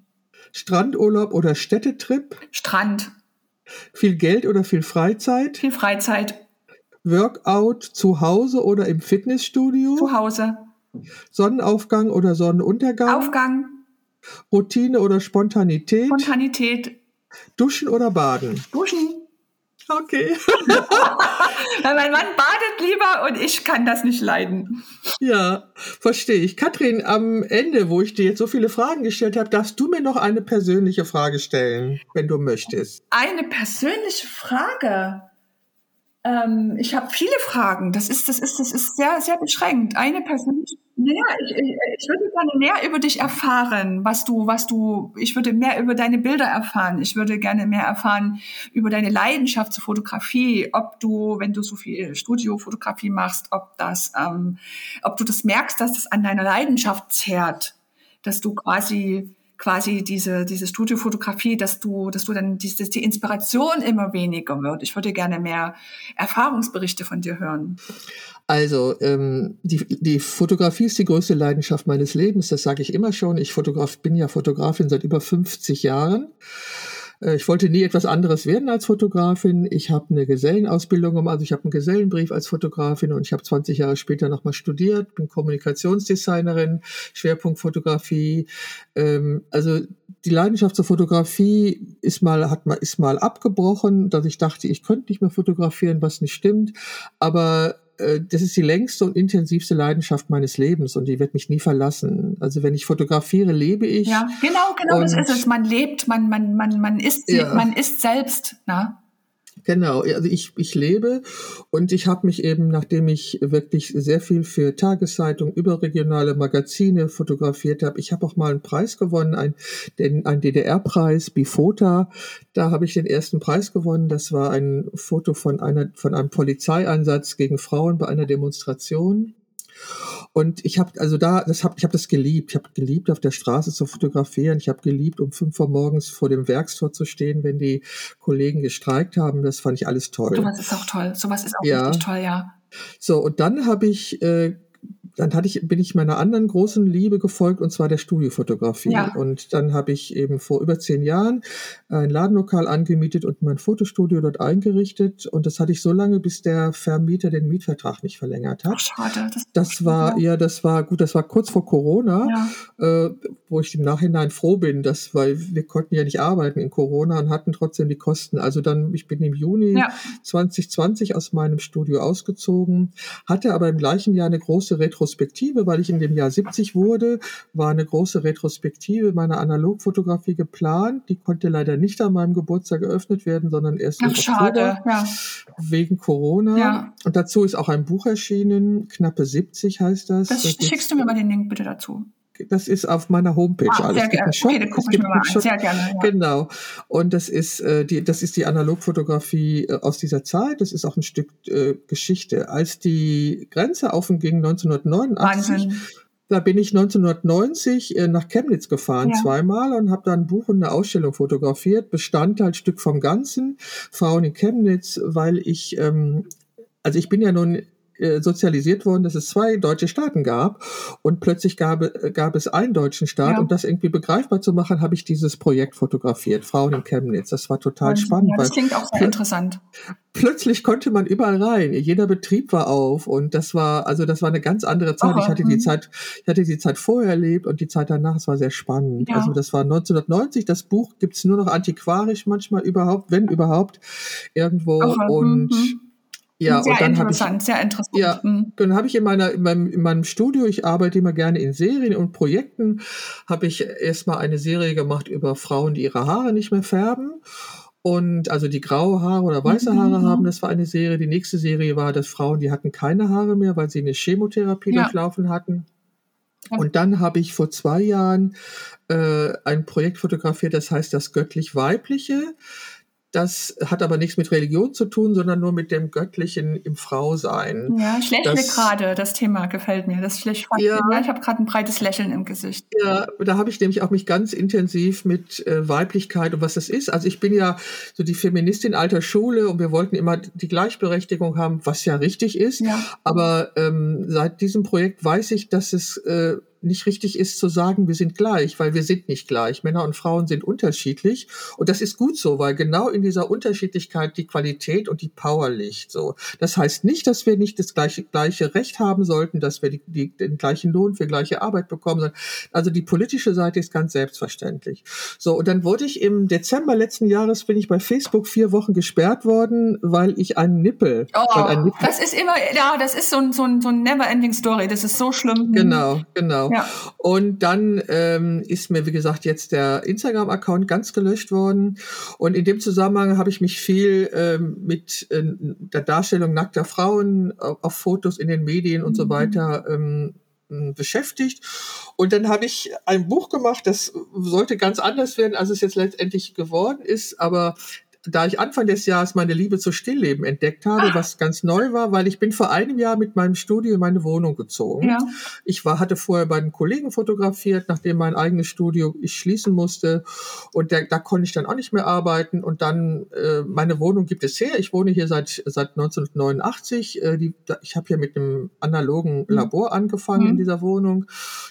Strandurlaub oder Städtetrip? Strand. Viel Geld oder viel Freizeit? Viel Freizeit. Workout zu Hause oder im Fitnessstudio? Zu Hause. Sonnenaufgang oder Sonnenuntergang? Aufgang. Routine oder Spontanität? Spontanität. Duschen oder Baden? Duschen. Okay. [LAUGHS] Weil mein Mann badet lieber und ich kann das nicht leiden. Ja, verstehe ich. Katrin, am Ende, wo ich dir jetzt so viele Fragen gestellt habe, darfst du mir noch eine persönliche Frage stellen, wenn du möchtest. Eine persönliche Frage. Ähm, ich habe viele Fragen. Das ist, das ist, das ist sehr, sehr beschränkt. Eine persönliche. Naja, ich, ich, würde gerne mehr über dich erfahren, was du, was du. Ich würde mehr über deine Bilder erfahren. Ich würde gerne mehr erfahren über deine Leidenschaft zur Fotografie. Ob du, wenn du so viel Studiofotografie machst, ob das, ähm, ob du das merkst, dass das an deiner Leidenschaft zehrt, dass du quasi quasi diese, diese Studiofotografie, dass du, dass du dann die, dass die Inspiration immer weniger wird. Ich würde gerne mehr Erfahrungsberichte von dir hören. Also, ähm, die, die Fotografie ist die größte Leidenschaft meines Lebens, das sage ich immer schon. Ich Fotograf, bin ja Fotografin seit über 50 Jahren. Äh, Ich wollte nie etwas anderes werden als Fotografin. Ich habe eine Gesellenausbildung gemacht, also ich habe einen Gesellenbrief als Fotografin und ich habe 20 Jahre später nochmal studiert, bin Kommunikationsdesignerin, Schwerpunkt Fotografie. Ähm, also die Leidenschaft zur Fotografie ist mal, hat mal, ist mal abgebrochen, dass ich dachte, ich könnte nicht mehr fotografieren, was nicht stimmt. Aber äh, das ist die längste und intensivste Leidenschaft meines Lebens und die wird mich nie verlassen. Also wenn ich fotografiere, lebe ich. Ja, genau, genau, das ist es. Man lebt, man, man, man, man ist, Ja. man ist selbst. Na? Genau, also ich, ich lebe und ich habe mich eben, nachdem ich wirklich sehr viel für Tageszeitungen, überregionale Magazine fotografiert habe, ich habe auch mal einen Preis gewonnen, ein, den, ein DDR-Preis, Bifota. Da habe ich den ersten Preis gewonnen. Das war ein Foto von, einer, von einem Polizeieinsatz gegen Frauen bei einer Demonstration. Und ich habe also da, das hab, ich habe das geliebt. Ich habe geliebt, auf der Straße zu fotografieren. Ich habe geliebt, um fünf Uhr morgens vor dem Werkstor zu stehen, wenn die Kollegen gestreikt haben. Das fand ich alles toll. Sowas ist auch toll. Sowas ist auch Ja. richtig toll, ja. So, und dann habe ich, äh, dann hatte ich, bin ich meiner anderen großen Liebe gefolgt, und zwar der Studiofotografie. Ja. Und dann habe ich eben vor über zehn Jahren ein Ladenlokal angemietet und mein Fotostudio dort eingerichtet. Und das hatte ich so lange, bis der Vermieter den Mietvertrag nicht verlängert Ach, hat. schade. Das, Das war, ja, das war gut, das war kurz vor Corona, ja. äh, wo ich im Nachhinein froh bin, dass, weil wir konnten ja nicht arbeiten in Corona und hatten trotzdem die Kosten. Also dann, ich bin im Juni Ja. 2020 aus meinem Studio ausgezogen, hatte aber im gleichen Jahr eine große Retrospektive, weil ich in dem Jahr 70 wurde, war eine große Retrospektive meiner Analogfotografie geplant. Die konnte leider nicht an meinem Geburtstag geöffnet werden, sondern erst im Ach, schade. Ja. wegen Corona. Ja. Und dazu ist auch ein Buch erschienen, knappe 70 heißt das. Das Da geht's- schickst du mir mal den Link bitte dazu. Das ist auf meiner Homepage Ah, alles. sehr Es gibt gerne. Shop, Okay, gucke ich mir mal an. Sehr gerne. Ja. Genau. Und das ist äh, die, das ist die Analogfotografie äh, aus dieser Zeit. Das ist auch ein Stück äh, Geschichte. Als die Grenze offen ging 1989, Wahnsinn. da bin ich 1990 äh, nach Chemnitz gefahren, Ja. zweimal und habe da ein Buch und eine Ausstellung fotografiert. Bestandteil Stück vom Ganzen, Frauen in Chemnitz, weil ich, ähm, also ich bin ja nun sozialisiert worden, dass es zwei deutsche Staaten gab und plötzlich gab, gab es einen deutschen Staat. Ja. Um das irgendwie begreifbar zu machen, habe ich dieses Projekt fotografiert, Frauen in Chemnitz. Das war total Wahnsinn. spannend. Ja, das klingt auch sehr interessant. Plötzlich konnte man überall rein. Jeder Betrieb war auf und das war, also das war eine ganz andere Zeit. Aha, ich hatte die mhm. Zeit, ich hatte die Zeit vorher erlebt und die Zeit danach. Es war sehr spannend. Ja. Also das war 1990. Das Buch gibt's nur noch antiquarisch manchmal überhaupt, wenn überhaupt irgendwo Aha, und mhm. Ja, sehr und dann interessant, ich, sehr interessant. Ja, mhm. dann habe ich in, meiner, in, meinem, in meinem Studio, ich arbeite immer gerne in Serien und Projekten, habe ich erstmal eine Serie gemacht über Frauen, die ihre Haare nicht mehr färben. Und also die graue Haare oder weiße mhm, Haare mhm. haben, das war eine Serie. Die nächste Serie war, dass Frauen, die hatten keine Haare mehr, weil sie eine Chemotherapie ja. durchlaufen hatten. Und dann habe ich vor zwei Jahren äh, ein Projekt fotografiert, das heißt das göttlich-weibliche. Das hat aber nichts mit Religion zu tun, sondern nur mit dem Göttlichen im Frausein. Ja, ich lächle gerade, das Thema gefällt mir. Das schlecht ja, ja, ich habe gerade ein breites Lächeln im Gesicht. Ja, da habe ich nämlich auch mich ganz intensiv mit äh, Weiblichkeit und was das ist. Also ich bin ja so die Feministin alter Schule und wir wollten immer die Gleichberechtigung haben, was ja richtig ist. Ja. Aber ähm, seit diesem Projekt weiß ich, dass es äh, nicht richtig ist zu sagen, wir sind gleich, weil wir sind nicht gleich. Männer und Frauen sind unterschiedlich und das ist gut so, weil genau in dieser Unterschiedlichkeit die Qualität und die Power liegt. So, das heißt nicht, dass wir nicht das gleiche, gleiche Recht haben sollten, dass wir die, die, den gleichen Lohn für gleiche Arbeit bekommen. Also die politische Seite ist ganz selbstverständlich. So und dann wurde ich im Dezember letzten Jahres bin ich bei Facebook vier Wochen gesperrt worden, weil ich einen Nippel. Oh, einen Nippel das ist immer, ja, das ist so ein so ein, so ein Never-ending Story. Das ist so schlimm. Genau, genau. Ja. Und dann ähm, ist mir, wie gesagt, jetzt der Instagram-Account ganz gelöscht worden. Und in dem Zusammenhang habe ich mich viel ähm, mit äh, der Darstellung nackter Frauen auf, auf Fotos in den Medien und mhm. so weiter ähm, beschäftigt. Und dann habe ich ein Buch gemacht, das sollte ganz anders werden, als es jetzt letztendlich geworden ist. Aber da ich Anfang des Jahres meine Liebe zu Stillleben entdeckt habe, ah. was ganz neu war, weil ich bin vor einem Jahr mit meinem Studio in meine Wohnung gezogen. Ja. Ich war, hatte vorher bei den Kollegen fotografiert, nachdem mein eigenes Studio ich schließen musste. Und der, da konnte ich dann auch nicht mehr arbeiten. Und dann, äh, meine Wohnung gibt es her. Ich wohne hier seit, seit 1989. Äh, die, ich habe hier mit einem analogen mhm. Labor angefangen mhm. in dieser Wohnung.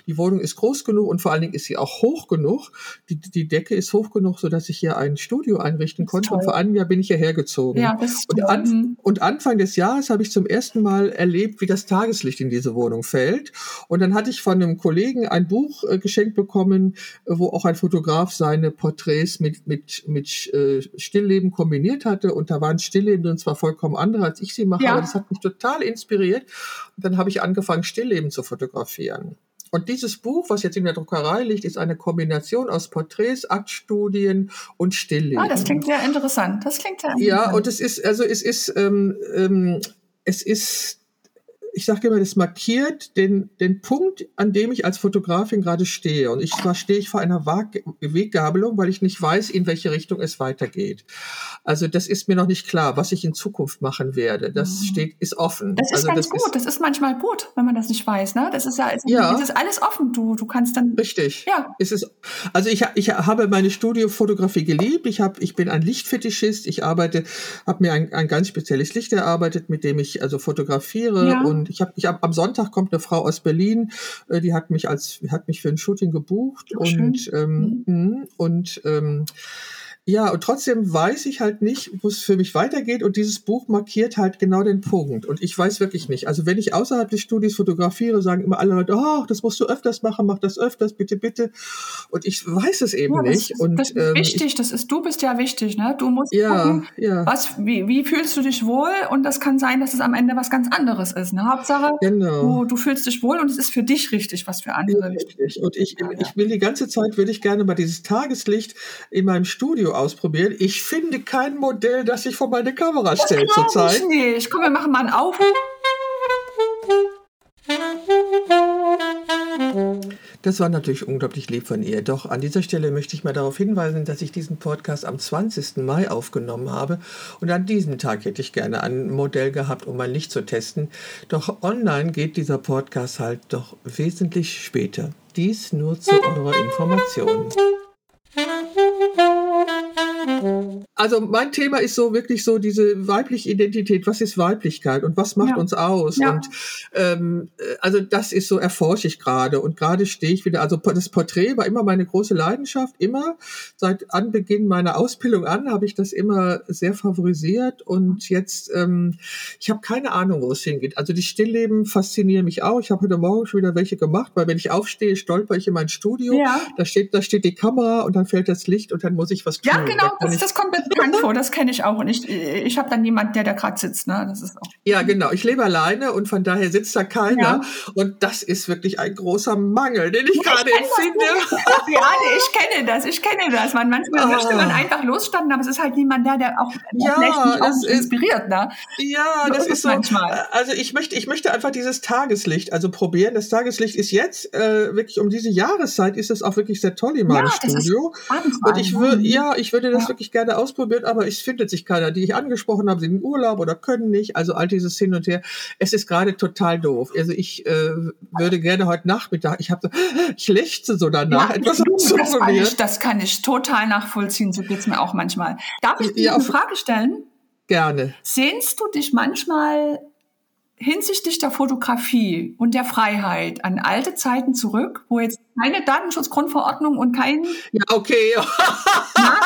Die Wohnung ist groß genug und vor allen Dingen ist sie auch hoch genug. Die, die Decke ist hoch genug, so dass ich hier ein Studio einrichten konnte vor einem Jahr bin ich hierher gezogen. Ja, das und, an, mhm. und Anfang des Jahres habe ich zum ersten Mal erlebt, wie das Tageslicht in diese Wohnung fällt. Und dann hatte ich von einem Kollegen ein Buch äh, geschenkt bekommen, äh, wo auch ein Fotograf seine Porträts mit, mit, mit äh, Stillleben kombiniert hatte. Und da waren Stillleben drin, zwar vollkommen andere, als ich sie mache, ja. aber das hat mich total inspiriert. Und dann habe ich angefangen, Stillleben zu fotografieren. Und dieses Buch, was jetzt in der Druckerei liegt, ist eine Kombination aus Porträts, Aktstudien und Stillleben. Ah, das klingt sehr interessant. Das klingt sehr interessant. Ja, und es ist, also es ist, ähm, ähm, es ist ich sage immer, das markiert den, den Punkt, an dem ich als Fotografin gerade stehe. Und ich zwar stehe ich vor einer Weggabelung, weil ich nicht weiß, in welche Richtung es weitergeht. Also das ist mir noch nicht klar, was ich in Zukunft machen werde. Das mhm. steht, ist offen. Das ist also, ganz das gut. Ist, das ist manchmal gut, wenn man das nicht weiß. Ne? Das ist ja, also, ja. Das ist alles offen. Du, du kannst dann. Richtig. Ja. Es ist, also ich, ich habe meine Studiofotografie geliebt. Ich habe, ich bin ein Lichtfetischist. Ich arbeite, habe mir ein, ein ganz spezielles Licht erarbeitet, mit dem ich also fotografiere ja. und und ich habe ich hab, am Sonntag kommt eine Frau aus Berlin, äh, die hat mich als hat mich für ein Shooting gebucht oh, und ähm, mhm. und ähm, ja, und trotzdem weiß ich halt nicht, wo es für mich weitergeht. Und dieses Buch markiert halt genau den Punkt. Und ich weiß wirklich nicht. Also wenn ich außerhalb des Studios fotografiere, sagen immer alle Leute, oh, das musst du öfters machen, mach das öfters, bitte, bitte. Und ich weiß es eben ja, das, nicht. Und, das ist ähm, wichtig, ich, das ist, du bist ja wichtig, ne? Du musst ja, gucken, ja. was, wie, wie fühlst du dich wohl? Und das kann sein, dass es am Ende was ganz anderes ist. Ne? Hauptsache, genau. du, du fühlst dich wohl und es ist für dich richtig, was für andere ja, richtig. Und ich, ich will die ganze Zeit, würde ich gerne mal dieses Tageslicht in meinem Studio ausprobieren. Ich finde kein Modell, das sich vor meine Kamera stellt zurzeit. Ich nicht. Komm, wir machen mal einen Auf. Das war natürlich unglaublich lieb von ihr. Doch an dieser Stelle möchte ich mal darauf hinweisen, dass ich diesen Podcast am 20. Mai aufgenommen habe. Und an diesem Tag hätte ich gerne ein Modell gehabt, um mein Licht zu testen. Doch online geht dieser Podcast halt doch wesentlich später. Dies nur zu eurer Information. Also mein Thema ist so wirklich so diese weibliche Identität. Was ist Weiblichkeit und was macht ja. uns aus? Ja. Und ähm, also das ist so erforsche ich gerade und gerade stehe ich wieder. Also das Porträt war immer meine große Leidenschaft. Immer seit Anbeginn meiner Ausbildung an habe ich das immer sehr favorisiert und jetzt ähm, ich habe keine Ahnung, wo es hingeht. Also die Stillleben faszinieren mich auch. Ich habe heute Morgen schon wieder welche gemacht, weil wenn ich aufstehe, stolper ich in mein Studio. Ja. Da steht da steht die Kamera und dann fällt das Licht und dann muss ich was tun. Ja, genau. Das, das kommt mir bekannt vor. Das kenne ich auch. Und ich, ich habe dann jemanden, der da gerade sitzt. Ne? Das ist auch. Ja, genau. Ich lebe alleine und von daher sitzt da keiner. Ja. Und das ist wirklich ein großer Mangel, den ich gerade empfinde. Ja, ich kenne das. Ich kenne das. Man, manchmal oh. möchte man einfach losstanden, aber es ist halt niemand da, der auch ja, vielleicht auch inspiriert. Ne? Ja, so das ist, ist so. Manchmal. Also ich möchte, ich möchte einfach dieses Tageslicht, also probieren. Das Tageslicht ist jetzt äh, wirklich um diese Jahreszeit ist es auch wirklich sehr toll in meinem ja, Studio. Und ich würde, ja, ich würde das ja. wirklich gerne ausprobieren, aber es findet sich keiner, die ich angesprochen habe, sind in Urlaub oder können nicht. Also all dieses Hin und Her. Es ist gerade total doof. Also ich äh, würde gerne heute Nachmittag, ich habe, [GASPS] ich lechze so danach, ja, etwas das kann, ich, das kann ich total nachvollziehen. So geht's mir auch manchmal. Darf ich dir ja, eine Frage stellen? Gerne. Sehnst du dich manchmal hinsichtlich der Fotografie und der Freiheit an alte Zeiten zurück, wo jetzt keine Datenschutzgrundverordnung und kein. Ja, okay. Na,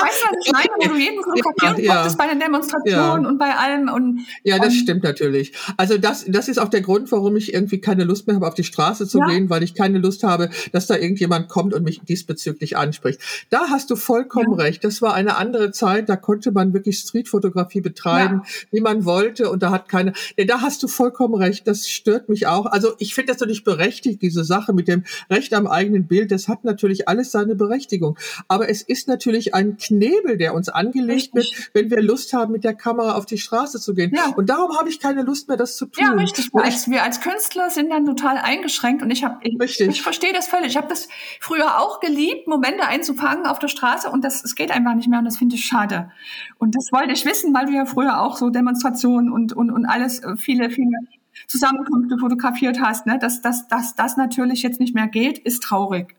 weißt du, was ich meine? Wo du [LAUGHS] jeden fotografieren ja, ja. bei den Demonstrationen ja. und bei allem. Und, ja, das um, stimmt natürlich. Also das, das ist auch der Grund, warum ich irgendwie keine Lust mehr habe, auf die Straße zu ja. gehen, weil ich keine Lust habe, dass da irgendjemand kommt und mich diesbezüglich anspricht. Da hast du vollkommen recht. Das war eine andere Zeit, da konnte man wirklich Streetfotografie betreiben, wie man wollte und da hat keine. Nee, da hast du vollkommen recht. Das stört mich auch. Also ich finde das nicht berechtigt, diese Sache mit dem Recht am eigenen Bild, das hat natürlich alles seine Berechtigung. Aber es ist natürlich ein Knebel, der uns angelegt richtig. wird, wenn wir Lust haben, mit der Kamera auf die Straße zu gehen. Ja. Und darum habe ich keine Lust mehr, das zu tun. Ja, richtig. Wir als, wir als Künstler sind dann total eingeschränkt und ich habe, ich, ich verstehe das völlig. Ich habe das früher auch geliebt, Momente einzufangen auf der Straße und das, es geht einfach nicht mehr und das finde ich schade. Und das wollte ich wissen, weil du ja früher auch so Demonstrationen und, und, und alles, äh, viele, viele Zusammenkünfte fotografiert hast, ne, dass, dass, dass das natürlich jetzt nicht mehr geht, ist traurig.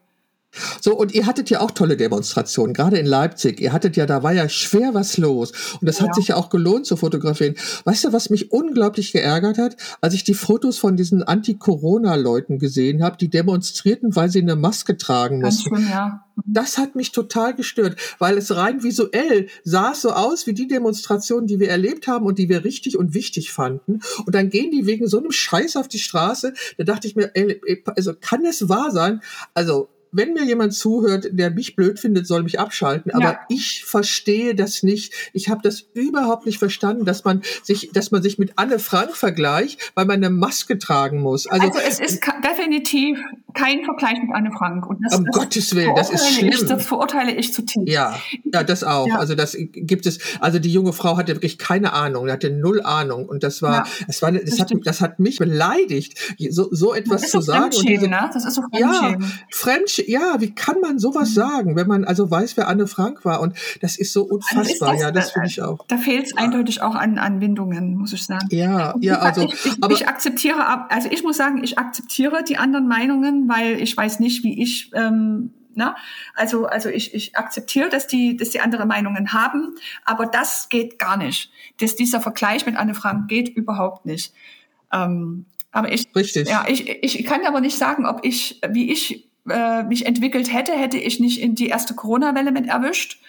So, und ihr hattet ja auch tolle Demonstrationen, gerade in Leipzig. Ihr hattet ja, da war ja schwer was los. Und das ja. hat sich ja auch gelohnt zu fotografieren. Weißt du, was mich unglaublich geärgert hat? Als ich die Fotos von diesen Anti-Corona-Leuten gesehen habe, die demonstrierten, weil sie eine Maske tragen mussten. Ganz schön, ja. Das hat mich total gestört, weil es rein visuell sah es so aus wie die Demonstrationen, die wir erlebt haben und die wir richtig und wichtig fanden. Und dann gehen die wegen so einem Scheiß auf die Straße. Da dachte ich mir, ey, also kann es wahr sein? Also wenn mir jemand zuhört, der mich blöd findet, soll mich abschalten. Aber ja. ich verstehe das nicht. Ich habe das überhaupt nicht verstanden, dass man sich, dass man sich mit Anne Frank vergleicht, weil man eine Maske tragen muss. Also, also es ist definitiv kein Vergleich mit Anne Frank. Und das, um das Gottes Willen, das ist schlimm. Ich, das verurteile ich zutiefst. Ja, ja, das auch. Ja. Also das gibt es. Also die junge Frau hatte wirklich keine Ahnung, hatte null Ahnung. Und das war, ja, das war, das, hat, das hat mich beleidigt, so, so etwas zu sagen. Und diese, ne? Das ist so Fremdschämen. Ja, Fremdschämen ja, wie kann man sowas mhm. sagen, wenn man also weiß, wer Anne Frank war? Und das ist so unfassbar. Das, ja, das finde ich auch. Da fehlt es ja. eindeutig auch an, an Windungen, muss ich sagen. Ja, ja, also. Ich, ich, aber ich akzeptiere, also ich muss sagen, ich akzeptiere die anderen Meinungen, weil ich weiß nicht, wie ich, ähm, na, also, also ich, ich akzeptiere, dass die, dass die andere Meinungen haben, aber das geht gar nicht. Dass dieser Vergleich mit Anne Frank geht überhaupt nicht. Ähm, aber ich, Richtig. ja, ich, ich kann aber nicht sagen, ob ich, wie ich äh, mich entwickelt hätte, hätte ich nicht in die erste Corona-Welle mit erwischt,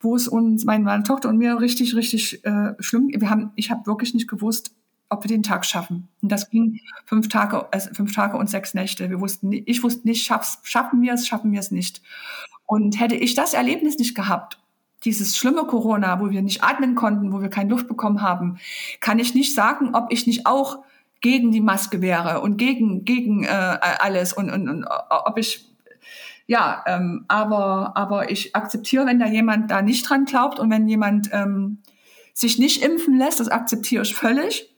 wo es uns, meine, meine Tochter und mir richtig, richtig äh, schlimm, wir haben, ich habe wirklich nicht gewusst, ob wir den Tag schaffen. Und das ging fünf Tage, also fünf Tage und sechs Nächte. Wir wussten, ich wusste nicht, schaffen wir es, schaffen wir es nicht. Und hätte ich das Erlebnis nicht gehabt, dieses schlimme Corona, wo wir nicht atmen konnten, wo wir keine Luft bekommen haben, kann ich nicht sagen, ob ich nicht auch gegen die Maske wäre und gegen gegen äh, alles und, und, und ob ich ja, ähm, aber aber ich akzeptiere, wenn da jemand da nicht dran glaubt und wenn jemand ähm, sich nicht impfen lässt, das akzeptiere ich völlig,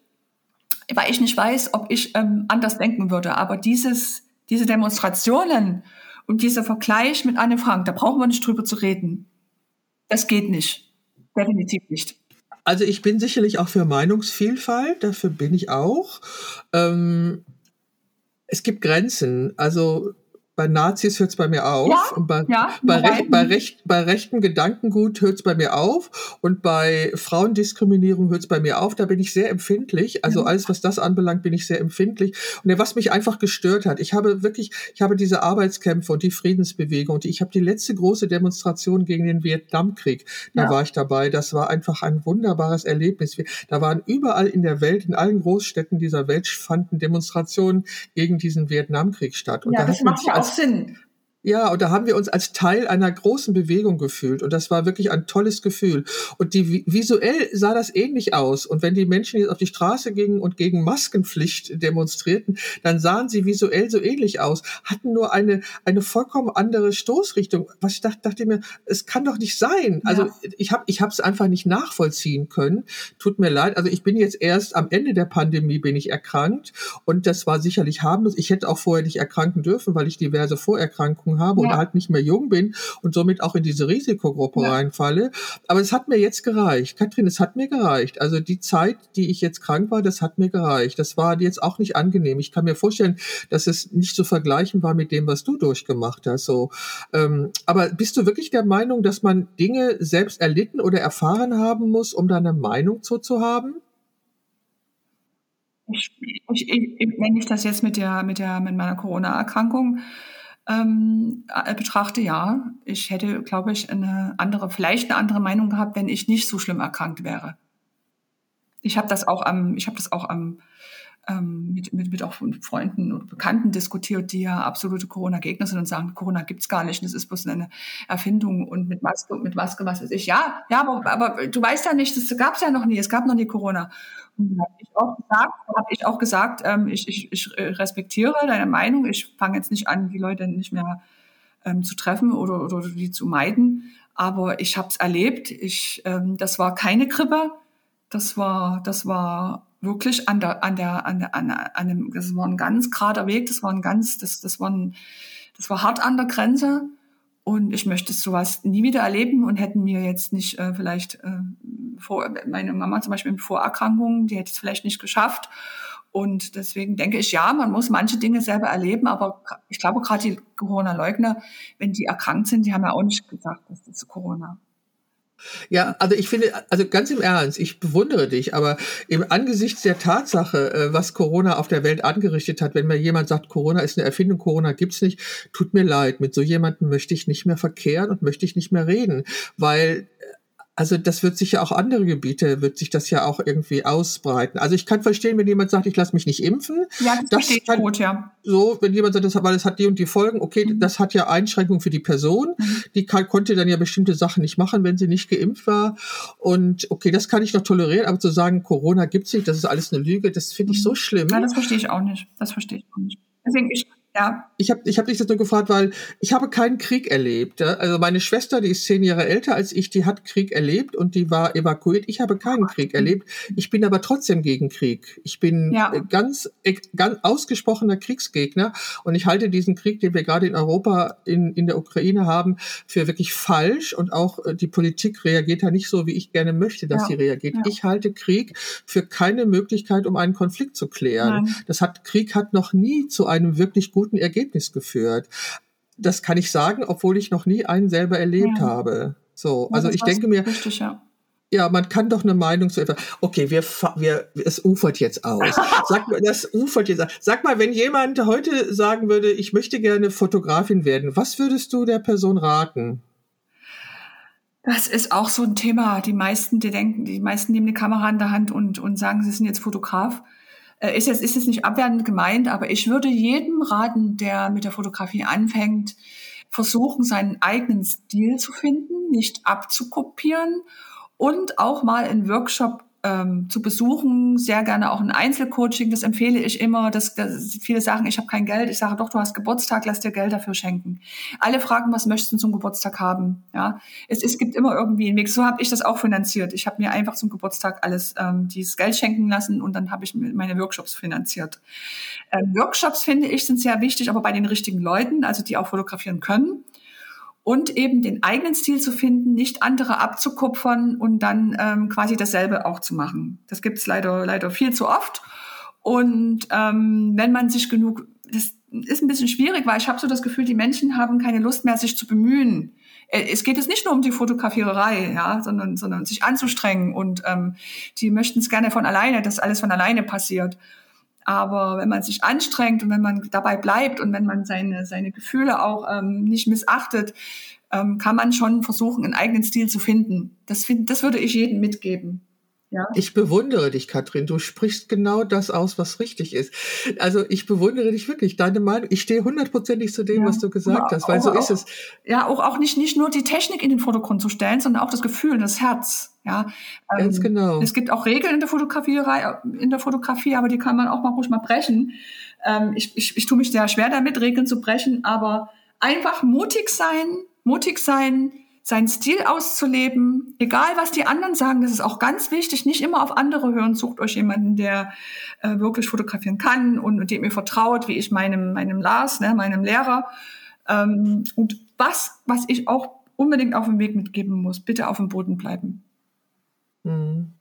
weil ich nicht weiß, ob ich ähm, anders denken würde. Aber dieses diese Demonstrationen und dieser Vergleich mit Anne Frank, da brauchen wir nicht drüber zu reden. Das geht nicht, definitiv nicht. Also ich bin sicherlich auch für Meinungsvielfalt, dafür bin ich auch. Ähm, es gibt Grenzen. Also bei Nazis hört es bei mir auf. Ja, und bei, ja, bei, recht, bei, recht, bei rechtem Gedankengut hört es bei mir auf. Und bei Frauendiskriminierung hört es bei mir auf. Da bin ich sehr empfindlich. Also Mhm. alles, was das anbelangt, bin ich sehr empfindlich. Und was mich einfach gestört hat, ich habe wirklich, ich habe diese Arbeitskämpfe und die Friedensbewegung. Und ich habe die letzte große Demonstration gegen den Vietnamkrieg. Da Ja. war ich dabei. Das war einfach ein wunderbares Erlebnis. Da waren überall in der Welt, in allen Großstädten dieser Welt fanden Demonstrationen gegen diesen Vietnamkrieg statt. Und da das hat man sich ja auch als Sinn. Ja, und da haben wir uns als Teil einer großen Bewegung gefühlt. Und das war wirklich ein tolles Gefühl. Und die, vi- visuell sah das ähnlich aus. Und wenn die Menschen jetzt auf die Straße gingen und gegen Maskenpflicht demonstrierten, dann sahen sie visuell so ähnlich aus, hatten nur eine, eine vollkommen andere Stoßrichtung. Was ich dachte, dachte mir, es kann doch nicht sein. Also Ja. ich habe ich es einfach nicht nachvollziehen können. Tut mir leid. Also ich bin jetzt erst am Ende der Pandemie bin ich erkrankt. Und das war sicherlich harmlos. Ich hätte auch vorher nicht erkranken dürfen, weil ich diverse Vorerkrankungen habe Ja. und halt nicht mehr jung bin und somit auch in diese Risikogruppe Ja. reinfalle. Aber es hat mir jetzt gereicht. Katrin, es hat mir gereicht. Also die Zeit, die ich jetzt krank war, das hat mir gereicht. Das war jetzt auch nicht angenehm. Ich kann mir vorstellen, dass es nicht zu vergleichen war mit dem, was du durchgemacht hast. So, ähm, aber bist du wirklich der Meinung, dass man Dinge selbst erlitten oder erfahren haben muss, um da eine Meinung zu, zu haben? Ich, ich, ich, wenn ich das jetzt mit der, mit der, mit meiner Corona-Erkrankung ähm, äh, betrachte, ja, ich hätte, glaube ich, eine andere, vielleicht eine andere Meinung gehabt, wenn ich nicht so schlimm erkrankt wäre. Ich habe das auch am, ich habe das auch am ähm, mit, mit, mit auch Freunden und Bekannten diskutiert, die ja absolute Corona-Gegner sind und sagen, Corona gibt's gar nicht, das ist bloß eine Erfindung und mit Maske, mit Maske, was weiß ich. Ja, ja, aber, aber du weißt ja nicht, das gab's ja noch nie, es gab noch nie Corona. Und da habe ich auch gesagt, habe ich auch gesagt, ähm, ich, ich, ich respektiere deine Meinung, ich fange jetzt nicht an, die Leute nicht mehr ähm, zu treffen oder, oder die zu meiden, aber ich habe es erlebt, ich, ähm, das war keine Grippe, das war, das war wirklich an der, an der, an der, an, dem, das war ein ganz gerader Weg, das war ein ganz, das, das war ein, das war hart an der Grenze. Und ich möchte sowas nie wieder erleben und hätten mir jetzt nicht äh, vielleicht äh, vor, meine Mama zum Beispiel mit Vorerkrankungen, die hätte es vielleicht nicht geschafft. Und deswegen denke ich, ja, man muss manche Dinge selber erleben, aber ich glaube gerade die Corona-Leugner, wenn die erkrankt sind, die haben ja auch nicht gesagt, dass das Corona. Ja, also ich finde, also ganz im Ernst, ich bewundere dich, aber im Angesichts der Tatsache, äh, was Corona auf der Welt angerichtet hat, wenn mir jemand sagt, Corona ist eine Erfindung, Corona gibt's nicht, tut mir leid, mit so jemandem möchte ich nicht mehr verkehren und möchte ich nicht mehr reden, weil also das wird sich ja auch andere Gebiete, wird sich das ja auch irgendwie ausbreiten. Also ich kann verstehen, wenn jemand sagt, ich lasse mich nicht impfen. Ja, das, Das verstehe gut, ja. So, wenn jemand sagt, das, hat- weil es hat die und die Folgen, okay, Mhm. das hat ja Einschränkungen für die Person. Mhm. Die kann, konnte dann ja bestimmte Sachen nicht machen, wenn sie nicht geimpft war. Und okay, das kann ich noch tolerieren, aber zu sagen, Corona gibt's nicht, das ist alles eine Lüge, das finde ich so schlimm. Ja, das verstehe ich auch nicht. Das verstehe ich auch nicht. Deswegen, ich, ja, Ich habe ich hab dich das nur gefragt, weil ich habe keinen Krieg erlebt. Also meine Schwester, die ist zehn Jahre älter als ich, die hat Krieg erlebt und die war evakuiert. Ich habe keinen Krieg erlebt. Ich bin aber trotzdem gegen Krieg. Ich bin Ja. äh, ganz, äh, ganz ausgesprochener Kriegsgegner und ich halte diesen Krieg, den wir gerade in Europa, in, in der Ukraine haben, für wirklich falsch und auch äh, die Politik reagiert da nicht so, wie ich gerne möchte, dass Ja. sie reagiert. Ja. Ich halte Krieg für keine Möglichkeit, um einen Konflikt zu klären. Nein. Das hat, Krieg hat noch nie zu einem wirklich guten Ergebnis geführt. Das kann ich sagen, obwohl ich noch nie einen selber erlebt Ja. habe. So, Ja, also das ich denke mir, Richtig, ja. ja, man kann doch eine Meinung zu etwas. Okay, wir, wir, es ufert jetzt aus. [LAUGHS] Sag mal, das ufert jetzt. aus. Sag mal, wenn jemand heute sagen würde, ich möchte gerne Fotografin werden, was würdest du der Person raten? Das ist auch so ein Thema. Die meisten, die denken, die meisten nehmen eine Kamera in der Hand und, und sagen, sie sind jetzt Fotograf. Äh, Ist jetzt, ist jetzt nicht abwertend gemeint, aber ich würde jedem raten, der mit der Fotografie anfängt, versuchen, seinen eigenen Stil zu finden, nicht abzukopieren und auch mal einen Workshop ähm, zu besuchen, sehr gerne auch ein Einzelcoaching, das empfehle ich immer. Das, das, viele sagen, ich habe kein Geld. Ich sage doch, du hast Geburtstag, lass dir Geld dafür schenken. Alle fragen, was möchtest du zum Geburtstag haben? Ja, es, es gibt immer irgendwie einen Weg. So habe ich das auch finanziert. Ich habe mir einfach zum Geburtstag alles ähm, dieses Geld schenken lassen und dann habe ich meine Workshops finanziert. Ähm, Workshops finde ich sind sehr wichtig, aber bei den richtigen Leuten, also die auch fotografieren können und eben den eigenen Stil zu finden, nicht andere abzukupfern und dann ähm, quasi dasselbe auch zu machen. Das gibt's leider leider viel zu oft. Und ähm, wenn man sich genug das ist ein bisschen schwierig, weil ich habe so das Gefühl, die Menschen haben keine Lust mehr, sich zu bemühen. Äh, es geht jetzt nicht nur um die Fotografiererei, ja, sondern, sondern sich anzustrengen und ähm, die möchten es gerne von alleine, dass alles von alleine passiert. Aber wenn man sich anstrengt und wenn man dabei bleibt und wenn man seine, seine Gefühle auch ähm, nicht missachtet, ähm, kann man schon versuchen, einen eigenen Stil zu finden. Das, find, das würde ich jedem mitgeben. Ja. Ich bewundere dich, Katrin. Du sprichst genau das aus, was richtig ist. Also ich bewundere dich wirklich. Deine Meinung, ich stehe hundertprozentig zu dem, ja. was du gesagt hast, weil so auch, ist es. Ja, auch, auch nicht, nicht nur die Technik in den Vordergrund zu stellen, sondern auch das Gefühl, das Herz. Ja, ganz ähm, genau. Es gibt auch Regeln in der Fotografierei, in der Fotografie, aber die kann man auch mal ruhig mal brechen. Ähm, ich, ich, ich tue mich sehr schwer damit, Regeln zu brechen, aber einfach mutig sein, mutig sein, seinen Stil auszuleben, egal was die anderen sagen, das ist auch ganz wichtig, nicht immer auf andere hören, sucht euch jemanden, der äh, wirklich fotografieren kann und, dem ihr vertraut, wie ich meinem, meinem Lars, ne, meinem Lehrer. Ähm, und was, was ich auch unbedingt auf dem Weg mitgeben muss, bitte auf dem Boden bleiben. Mhm.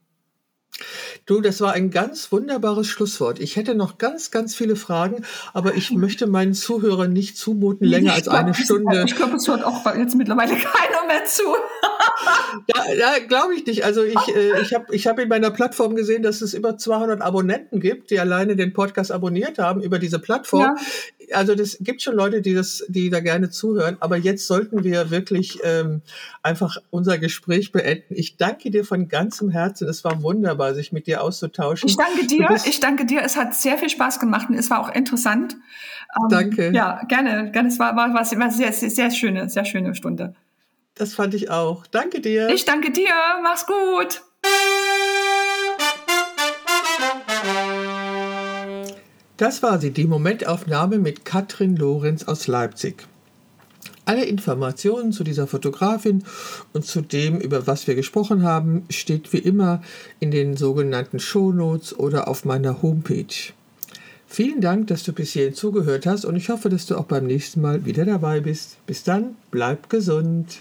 Du, das war ein ganz wunderbares Schlusswort. Ich hätte noch ganz, ganz viele Fragen, aber ich [LAUGHS] möchte meinen Zuhörern nicht zumuten, länger als eine Stunde. Ich glaube, es hört auch jetzt mittlerweile [LAUGHS] keiner mehr zu. [LAUGHS] ja, ja glaube ich nicht. Also ich, äh, ich habe ich hab in meiner Plattform gesehen, dass es über 200 Abonnenten gibt, die alleine den Podcast abonniert haben über diese Plattform. Ja also das gibt schon Leute, die das, die da gerne zuhören, aber jetzt sollten wir wirklich ähm, einfach unser Gespräch beenden. Ich danke dir von ganzem Herzen. Es war wunderbar, sich mit dir auszutauschen. Ich danke dir. Ich danke dir. Es hat sehr viel Spaß gemacht und es war auch interessant. Ähm, danke. Ja, gerne, gerne. Es war, war, war sehr, sehr, sehr schöne, sehr schöne Stunde. Das fand ich auch. Danke dir. Ich danke dir. Mach's gut. Das war sie, die Momentaufnahme mit Katrin Lorenz aus Leipzig. Alle Informationen zu dieser Fotografin und zu dem, über was wir gesprochen haben, steht wie immer in den sogenannten Shownotes oder auf meiner Homepage. Vielen Dank, dass du bis hierhin zugehört hast und ich hoffe, dass du auch beim nächsten Mal wieder dabei bist. Bis dann, bleib gesund.